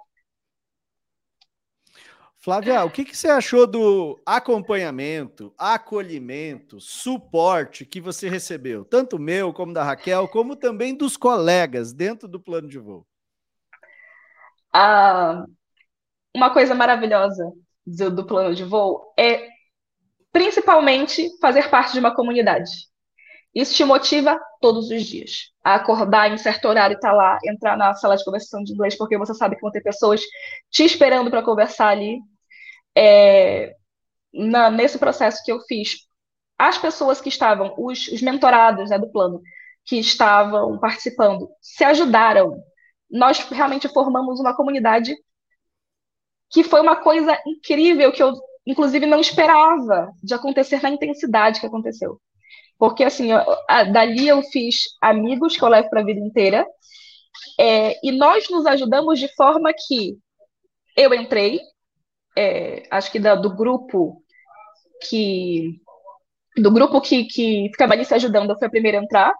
Flávia, o que, que você achou do acompanhamento, acolhimento, suporte que você recebeu, tanto meu como da Raquel, como também dos colegas dentro do plano de voo? Ah, uma coisa maravilhosa do, do plano de voo é principalmente fazer parte de uma comunidade. Isso te motiva todos os dias a acordar em certo horário e estar tá lá, entrar na sala de conversação de inglês, porque você sabe que vão ter pessoas te esperando para conversar ali é, na, nesse processo que eu fiz, as pessoas que estavam, os, os mentorados né, do plano, que estavam participando, se ajudaram. Nós realmente formamos uma comunidade que foi uma coisa incrível que eu, inclusive, não esperava de acontecer na intensidade que aconteceu. Porque, assim, eu, a, dali eu fiz amigos que eu levo para a vida inteira, é, e nós nos ajudamos de forma que eu entrei, é, acho que da, do grupo que do grupo que, que ficava ali se ajudando, eu fui a primeira a entrar,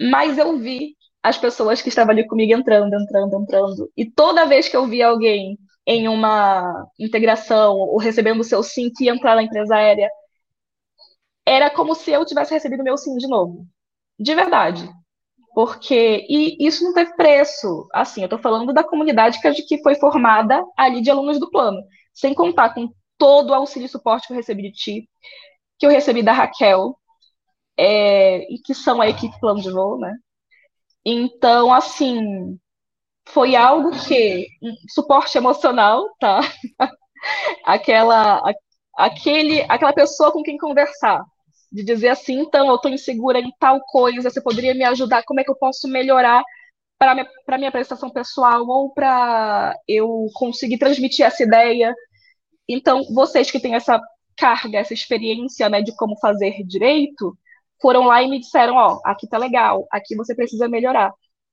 mas eu vi as pessoas que estavam ali comigo entrando, entrando, entrando, e toda vez que eu via alguém em uma integração ou recebendo o seu sim que entrar na empresa aérea, era como se eu tivesse recebido meu sim de novo. De verdade. Porque, e isso não teve preço. Assim, eu estou falando da comunidade que foi formada ali de alunos do plano, sem contar com todo o auxílio e suporte que eu recebi de ti, que eu recebi da Raquel, é, e que são a equipe plano de voo, né? Então, assim, foi algo que suporte emocional, tá? (laughs) aquela, aquele, aquela pessoa com quem conversar, de dizer assim, então, eu estou insegura em tal coisa, você poderia me ajudar, como é que eu posso melhorar para minha, para minha prestação pessoal ou para eu conseguir transmitir essa ideia. Então, vocês que têm essa carga, essa experiência né, de como fazer direito, foram lá e me disseram, ó, aqui tá legal, aqui você precisa melhorar.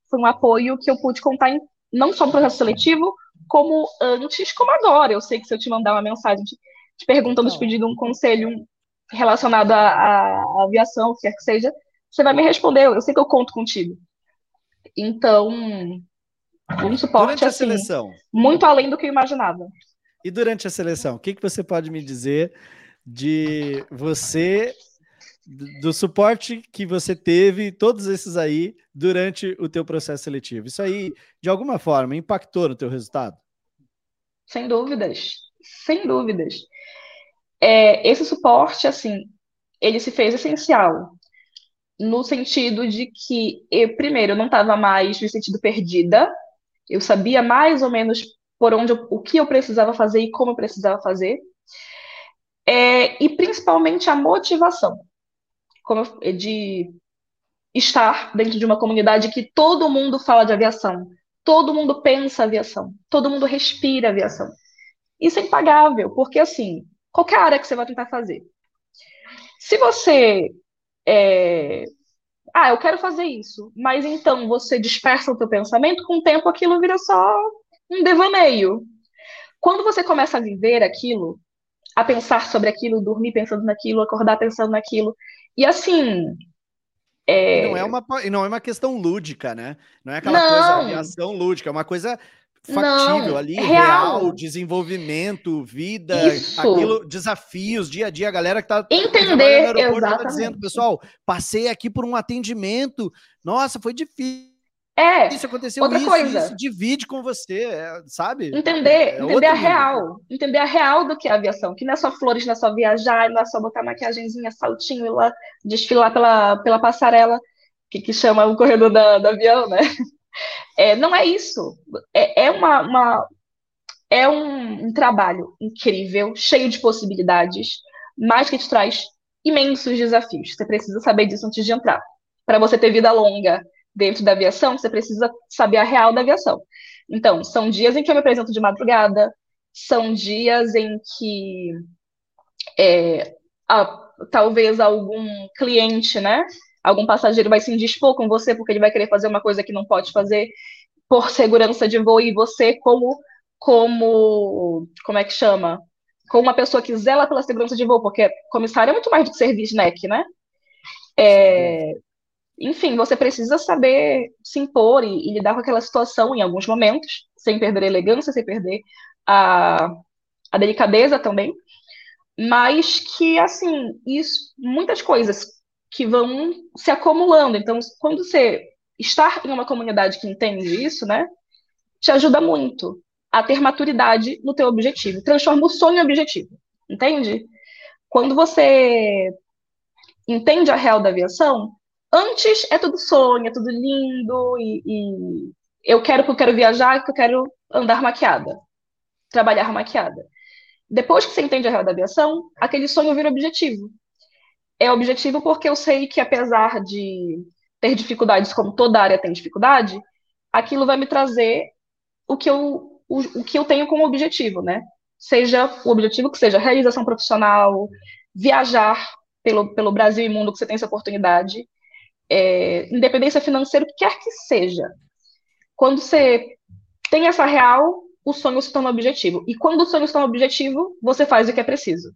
Foi um apoio que eu pude contar em não só no processo seletivo, como antes, como agora. Eu sei que se eu te mandar uma mensagem te, te perguntando, te pedindo um conselho relacionado à, à aviação, o que quer que seja, você vai me responder. Eu sei que eu conto contigo. Então, um suporte durante a assim, seleção. muito além do que eu imaginava. E durante a seleção, o que, que você pode me dizer de você, do suporte que você teve, todos esses aí, durante o teu processo seletivo? Isso aí, de alguma forma, impactou no teu resultado? Sem dúvidas, sem dúvidas. É, esse suporte, assim, ele se fez essencial no sentido de que, eu, primeiro, eu não estava mais no sentido perdida, eu sabia mais ou menos por onde eu, o que eu precisava fazer e como eu precisava fazer, é, e principalmente a motivação como, de estar dentro de uma comunidade que todo mundo fala de aviação, todo mundo pensa aviação, todo mundo respira aviação. Isso é impagável, porque assim, qualquer área que você vai tentar fazer, se você é, ah, eu quero fazer isso, mas então você dispersa o teu pensamento, com o tempo aquilo vira só um devaneio. Quando você começa a viver aquilo, a pensar sobre aquilo, dormir pensando naquilo, acordar pensando naquilo, e assim. É... não, é uma, não é uma questão lúdica, né? Não é aquela não. coisa, aviação lúdica, é uma coisa factível não, ali, real. real. desenvolvimento, vida, Isso. aquilo, desafios, dia a dia, a galera que tá entender, no exatamente. tá dizendo, pessoal, passei aqui por um atendimento, nossa, foi difícil. É, isso aconteceu outra isso, coisa. isso, divide com você, é, sabe? Entender, é, entender a real, entender a real do que é a aviação, que não é só flores, não é só viajar, não é só botar maquiagemzinha, saltinho e lá desfilar pela, pela passarela, que, que chama o corredor da, do avião, né? É, não é isso. É, é uma, uma, é um, um, trabalho incrível, cheio de possibilidades, mas que te traz imensos desafios. Você precisa saber disso antes de entrar. Para você ter vida longa dentro da aviação, você precisa saber a real da aviação. Então, são dias em que eu me apresento de madrugada, são dias em que é, talvez algum cliente, né, algum passageiro vai se indispor com você porque ele vai querer fazer uma coisa que não pode fazer por segurança de voo e você como como como é que chama? Como uma pessoa que zela pela segurança de voo porque comissário é muito mais do que serviço NEC, né? É, enfim você precisa saber se impor e, e, lidar com aquela situação em alguns momentos sem perder a elegância sem perder a, a delicadeza também mas que assim isso muitas coisas que vão se acumulando. Então, quando você estar em uma comunidade que entende isso, né, te ajuda muito a ter maturidade no teu objetivo. Transforma o sonho em objetivo, entende? Quando você entende a real da aviação, antes é tudo sonho, é tudo lindo e, e eu quero que eu quero viajar, que eu quero andar maquiada, trabalhar maquiada. Depois que você entende a real da aviação, aquele sonho vira objetivo é objetivo porque eu sei que, apesar de ter dificuldades, como toda área tem dificuldade, aquilo vai me trazer o que eu, o, o que eu tenho como objetivo, né? Seja o objetivo que seja realização profissional, viajar pelo, pelo Brasil e mundo que você tem essa oportunidade, é, independência financeira, o que quer que seja. Quando você tem essa real, o sonho se torna objetivo. E quando o sonho se torna objetivo, você faz o que é preciso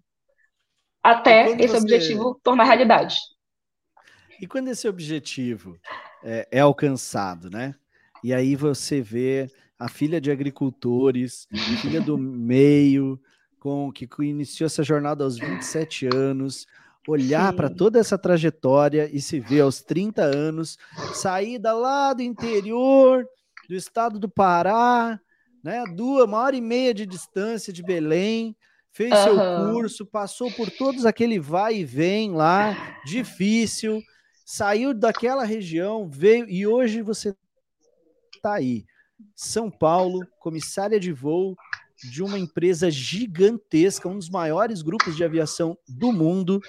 até esse você... objetivo tornar realidade. E quando esse objetivo é, é, alcançado, né? E aí você vê a filha de agricultores, filha do meio, com que iniciou essa jornada aos 27 anos, olhar para toda essa trajetória e se ver aos 30 anos, saída lá do interior do estado do Pará, né? Duas, uma hora e meia de distância de Belém, fez uhum. seu curso, passou por todos aquele vai e vem lá, difícil, saiu daquela região, veio e hoje você está aí. São Paulo, comissária de voo de uma empresa gigantesca, um dos maiores grupos de aviação do mundo,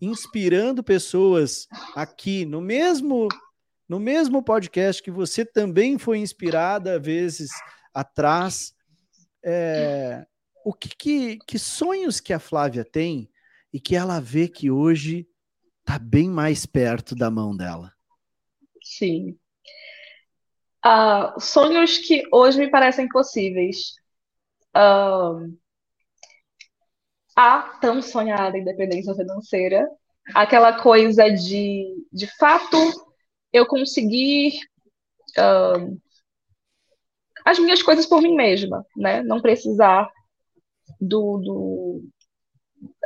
inspirando pessoas aqui no mesmo no mesmo podcast que você também foi inspirada vezes atrás. É, o que, que, que sonhos que a Flávia tem e que ela vê que hoje está bem mais perto da mão dela? Sim. Uh, sonhos que hoje me parecem possíveis. Uh, a tão sonhada independência financeira, aquela coisa de, de fato, eu conseguir uh, as minhas coisas por mim mesma, né? Não precisar do, do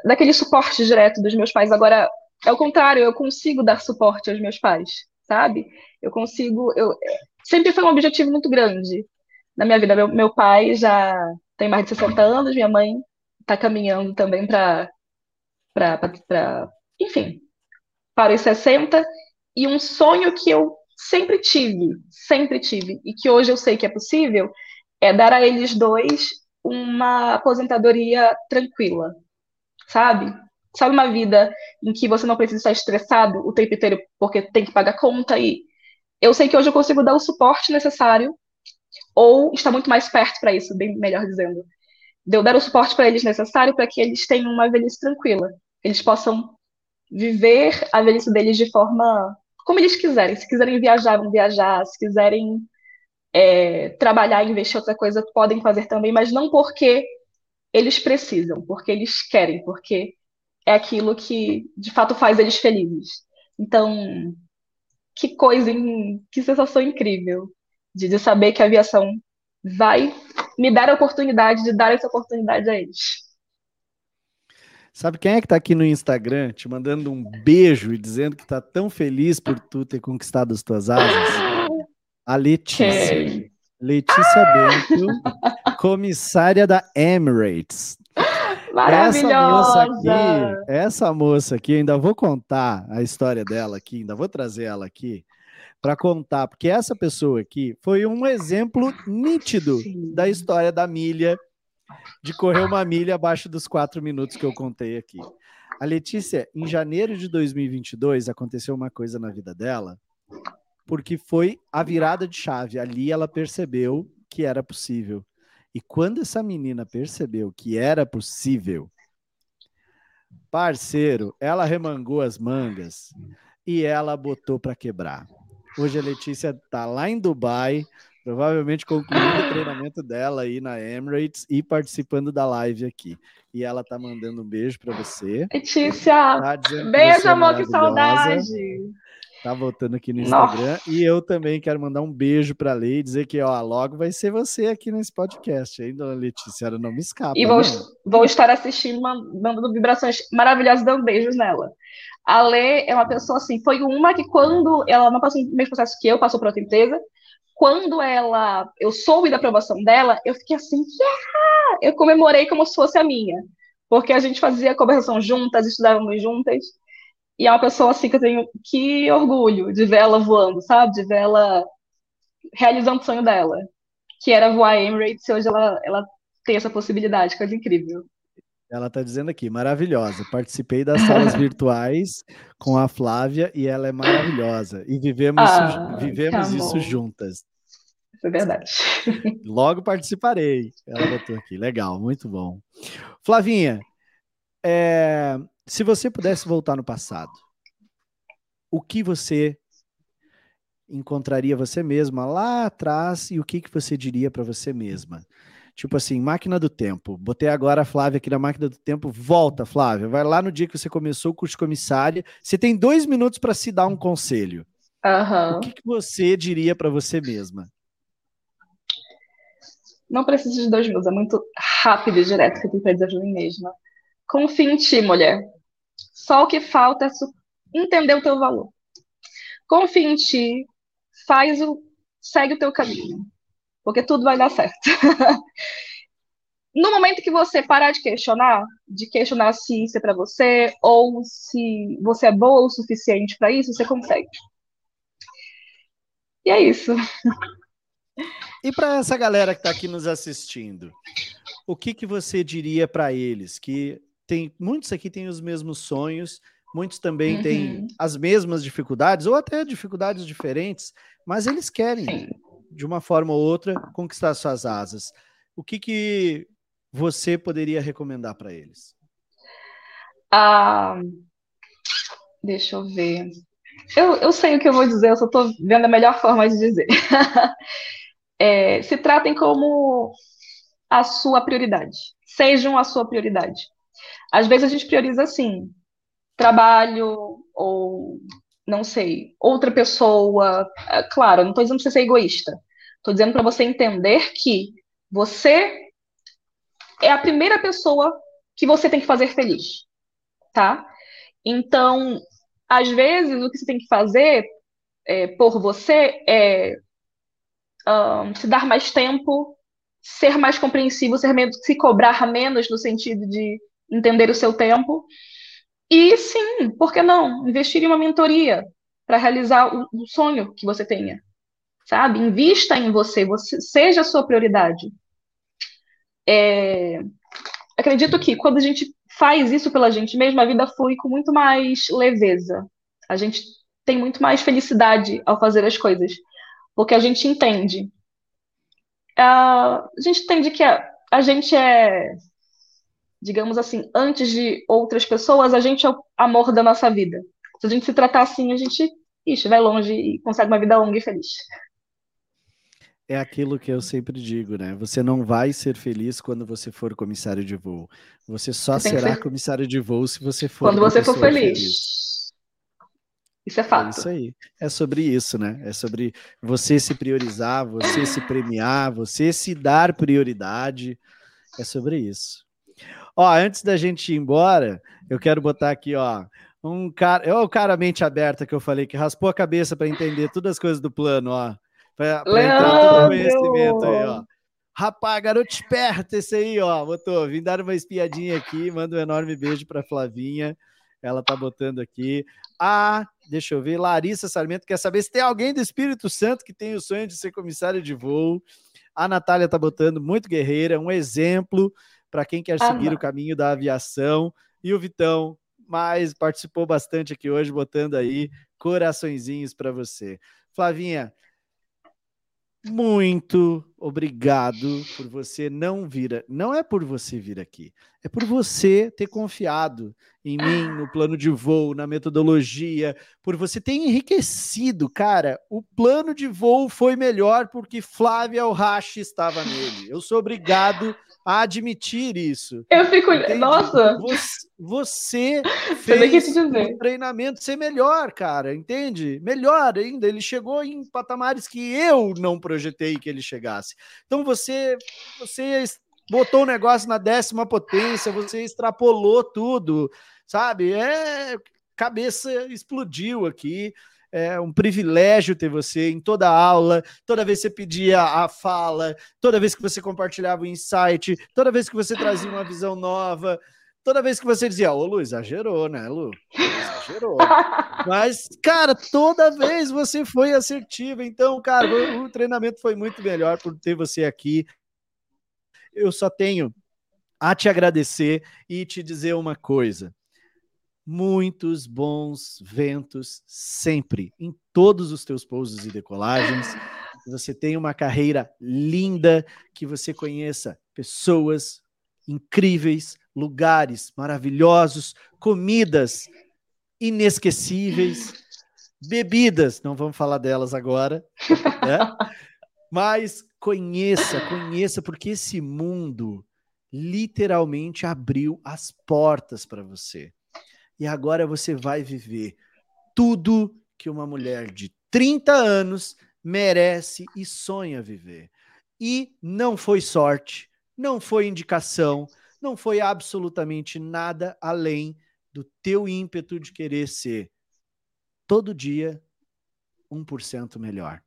daquele suporte direto dos meus pais. Agora, é o contrário, eu consigo dar suporte aos meus pais, sabe? Eu consigo, eu sempre foi um objetivo muito grande na minha vida. Meu, meu pai já tem mais de 60 anos, minha mãe está caminhando também para enfim, para os 60 e um sonho que eu sempre tive, sempre tive, e que hoje eu sei que é possível, é dar a eles dois uma aposentadoria tranquila, sabe? Sabe uma vida em que você não precisa estar estressado o tempo inteiro porque tem que pagar conta e eu sei que hoje eu consigo dar o suporte necessário ou estar muito mais perto para isso, bem melhor dizendo. De eu dar o suporte para eles necessário para que eles tenham uma velhice tranquila, eles possam viver a velhice deles de forma como eles quiserem. Se quiserem viajar, vão viajar. Se quiserem é, trabalhar, investir em outra coisa, podem fazer também, mas não porque eles precisam, porque eles querem, porque é aquilo que de fato faz eles felizes. Então, que coisa, que sensação incrível de, de saber que a aviação vai me dar a oportunidade de dar essa oportunidade a eles. Sabe quem é que tá aqui no Instagram te mandando um beijo e dizendo que tá tão feliz por tu ter conquistado as tuas asas? A Letícia. Letícia Bento, comissária da Emirates. Maravilhosa! Essa moça aqui, essa moça aqui, ainda vou contar a história dela aqui, ainda vou trazer ela aqui para contar, porque essa pessoa aqui foi um exemplo nítido Sim. da história da milha de correr uma milha abaixo dos quatro minutos que eu contei aqui. A Letícia, em janeiro de 2022, aconteceu uma coisa na vida dela, porque foi a virada de chave. Ali ela percebeu que era possível. E quando essa menina percebeu que era possível, parceiro, ela remangou as mangas e ela botou para quebrar. Hoje a Letícia tá lá em Dubai, Provavelmente concluindo o treinamento dela aí na Emirates e participando da live aqui. E ela tá mandando um beijo para você. Letícia, tá beijo, é amor, que saudade. Tá voltando aqui no Instagram. Nossa. E eu também quero mandar um beijo para a Lei e dizer que, ó, logo vai ser você aqui nesse podcast, hein, dona Letícia? Ela não me escapa. E vou, vou estar assistindo, mandando vibrações maravilhosas, dando beijos nela. A Lê é uma pessoa assim, foi uma que quando ela não passou o mesmo processo que eu, passou para outra empresa, quando ela, eu soube da aprovação dela, eu fiquei assim, yeah! eu comemorei como se fosse a minha, porque a gente fazia conversação juntas, estudávamos juntas, e é uma pessoa assim que eu tenho que orgulho de ver ela voando, sabe? De ver ela realizando o sonho dela, que era voar Emirates, e hoje ela, ela tem essa possibilidade, coisa incrível. Ela está dizendo aqui, maravilhosa. Participei das salas (laughs) virtuais com a Flávia e ela é maravilhosa. E vivemos, ah, isso, vivemos isso juntas. Isso é verdade. Logo participarei. Ela botou aqui. Legal, muito bom. Flavinha, é, se você pudesse voltar no passado, o que você encontraria você mesma lá atrás e o que, que você diria para você mesma? Tipo assim, máquina do tempo. Botei agora a Flávia aqui na máquina do tempo. Volta, Flávia. Vai lá no dia que você começou o curso de comissária. Você tem dois minutos para se dar um conselho. Uhum. O que, que você diria para você mesma? Não precisa de dois minutos. É muito rápido e direto que eu tenho para dizer a mim mesma. Confie em ti, mulher. Só o que falta é entender o teu valor. Confie em ti. Faz o... Segue o teu caminho porque tudo vai dar certo. (laughs) no momento que você parar de questionar, de questionar se isso é para você ou se você é boa o suficiente para isso, você consegue. E é isso. E para essa galera que está aqui nos assistindo, o que, que você diria para eles? Que tem muitos aqui têm os mesmos sonhos, muitos também uhum. têm as mesmas dificuldades ou até dificuldades diferentes, mas eles querem Sim de uma forma ou outra, conquistar suas asas. O que, que você poderia recomendar para eles? Ah, deixa eu ver. eu, eu sei o que eu vou dizer, eu só estou vendo a melhor forma de dizer. (laughs) é, se tratem como a sua prioridade. Sejam a sua prioridade. Às vezes a gente prioriza assim, trabalho ou não sei, outra pessoa. É, claro, não estou dizendo para você ser egoísta. Estou dizendo para você entender que você é a primeira pessoa que você tem que fazer feliz, tá? Então, às vezes, o que você tem que fazer é, por você é um, se dar mais tempo, ser mais compreensivo, ser menos, se cobrar menos no sentido de entender o seu tempo. E sim, por que não? Investir em uma mentoria para realizar o, o, sonho que você tenha. Sabe? Invista em você, você seja a sua prioridade. É, acredito que quando a gente faz isso pela gente mesma, a vida flui com muito mais leveza. A gente tem muito mais felicidade ao fazer as coisas, porque a gente entende. Uh, a gente entende que a, a gente é, digamos assim, antes de outras pessoas, a gente é o amor da nossa vida. Se a gente se tratar assim, a gente ixi, vai longe e consegue uma vida longa e feliz é aquilo que eu sempre digo, né? Você não vai ser feliz quando você for comissário de voo. Você só você será ser... comissário de voo se você for quando você for feliz. feliz. Isso é fato. É isso aí. É sobre isso, né? É sobre você se priorizar, você se premiar, você se dar prioridade. É sobre isso. Ó, antes da gente ir embora, eu quero botar aqui, ó, um cara, é o cara mente aberta que eu falei que raspou a cabeça para entender todas as coisas do plano, ó para entrar todo o conhecimento aí, ó. Rapaz, garoto esperto esse aí, ó. Botou, vim dar uma espiadinha aqui, manda um enorme beijo para Flavinha. Ela tá botando aqui. Ah, deixa eu ver, Larissa Sarmento quer saber se tem alguém do Espírito Santo que tem o sonho de ser comissário de voo. A Natália tá botando muito guerreira, um exemplo para quem quer seguir ah, o caminho da aviação. E o Vitão, mas participou bastante aqui hoje, botando aí coraçõezinhos para você. Flavinha, muito obrigado por você não vir. Não é por você vir aqui, é por você ter confiado em mim, no plano de voo, na metodologia, por você ter enriquecido. Cara, o plano de voo foi melhor porque Flávia Alrache estava nele. Eu sou obrigado a admitir isso. Eu fico. Entende? Nossa! Você, (laughs) fez o treinamento ser melhor, cara, entende? Melhor ainda. Ele chegou em patamares que eu não projetei que ele chegasse. Então você, você botou o negócio na décima potência, você extrapolou tudo, sabe? É. Cabeça explodiu aqui é um privilégio ter você em toda a aula, toda vez que você pedia a fala, toda vez que você compartilhava o insight, toda vez que você trazia uma visão nova, toda vez que você dizia, ô Lu, exagerou, né, Lu? Exagerou. (laughs) Mas, cara, toda vez você foi assertiva. Então, cara, o, o treinamento foi muito melhor por ter você aqui. Eu só tenho a te agradecer e te dizer uma coisa muitos bons ventos sempre em todos os teus pousos e decolagens. Que você tenha uma carreira linda, que você conheça pessoas incríveis, lugares maravilhosos, comidas inesquecíveis, bebidas, não vamos falar delas agora, né? (laughs) Mas conheça, conheça, porque esse mundo literalmente abriu as portas para você e agora você vai viver tudo que uma mulher de 30 anos merece e sonha viver. E não foi sorte, não foi indicação, não foi absolutamente nada além do teu ímpeto de querer ser todo dia 1% melhor.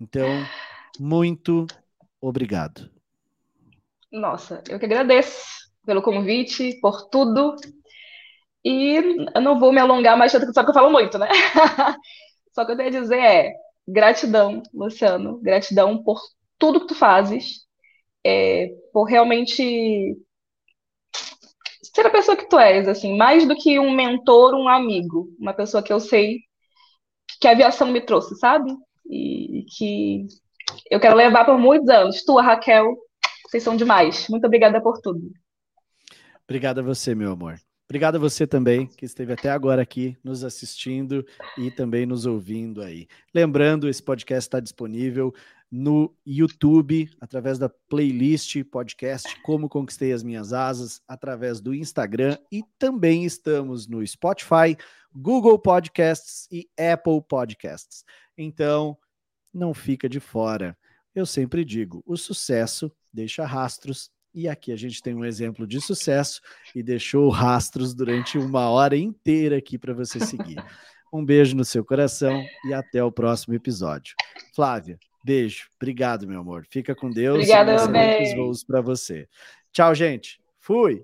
Então, muito obrigado. Nossa, eu que agradeço pelo convite, por tudo. E eu não vou me alongar mais, só que eu falo muito, né? (laughs) só que eu tenho a dizer é gratidão, Luciano, gratidão por tudo que tu fazes, é, por realmente ser a pessoa que tu és, assim, mais do que um mentor, um amigo, uma pessoa que eu sei que a aviação me trouxe, sabe? E que eu quero levar por muitos anos. Tu, Raquel, vocês são demais. Muito obrigada por tudo. Obrigado a você, meu amor. Obrigado a você também, que esteve até agora aqui nos assistindo e também nos ouvindo aí. Lembrando, esse podcast está disponível no YouTube, através da playlist podcast Como Conquistei as Minhas Asas, através do Instagram e também estamos no Spotify, Google Podcasts e Apple Podcasts. Então, não fica de fora. Eu sempre digo, o sucesso deixa rastros e aqui a gente tem um exemplo de sucesso e deixou rastros durante uma hora inteira aqui para você seguir. Um beijo no seu coração e até o próximo episódio. Flávia, beijo. Obrigado, meu amor. Fica com Deus. Obrigada, bem. voos para você. Tchau, gente. Fui.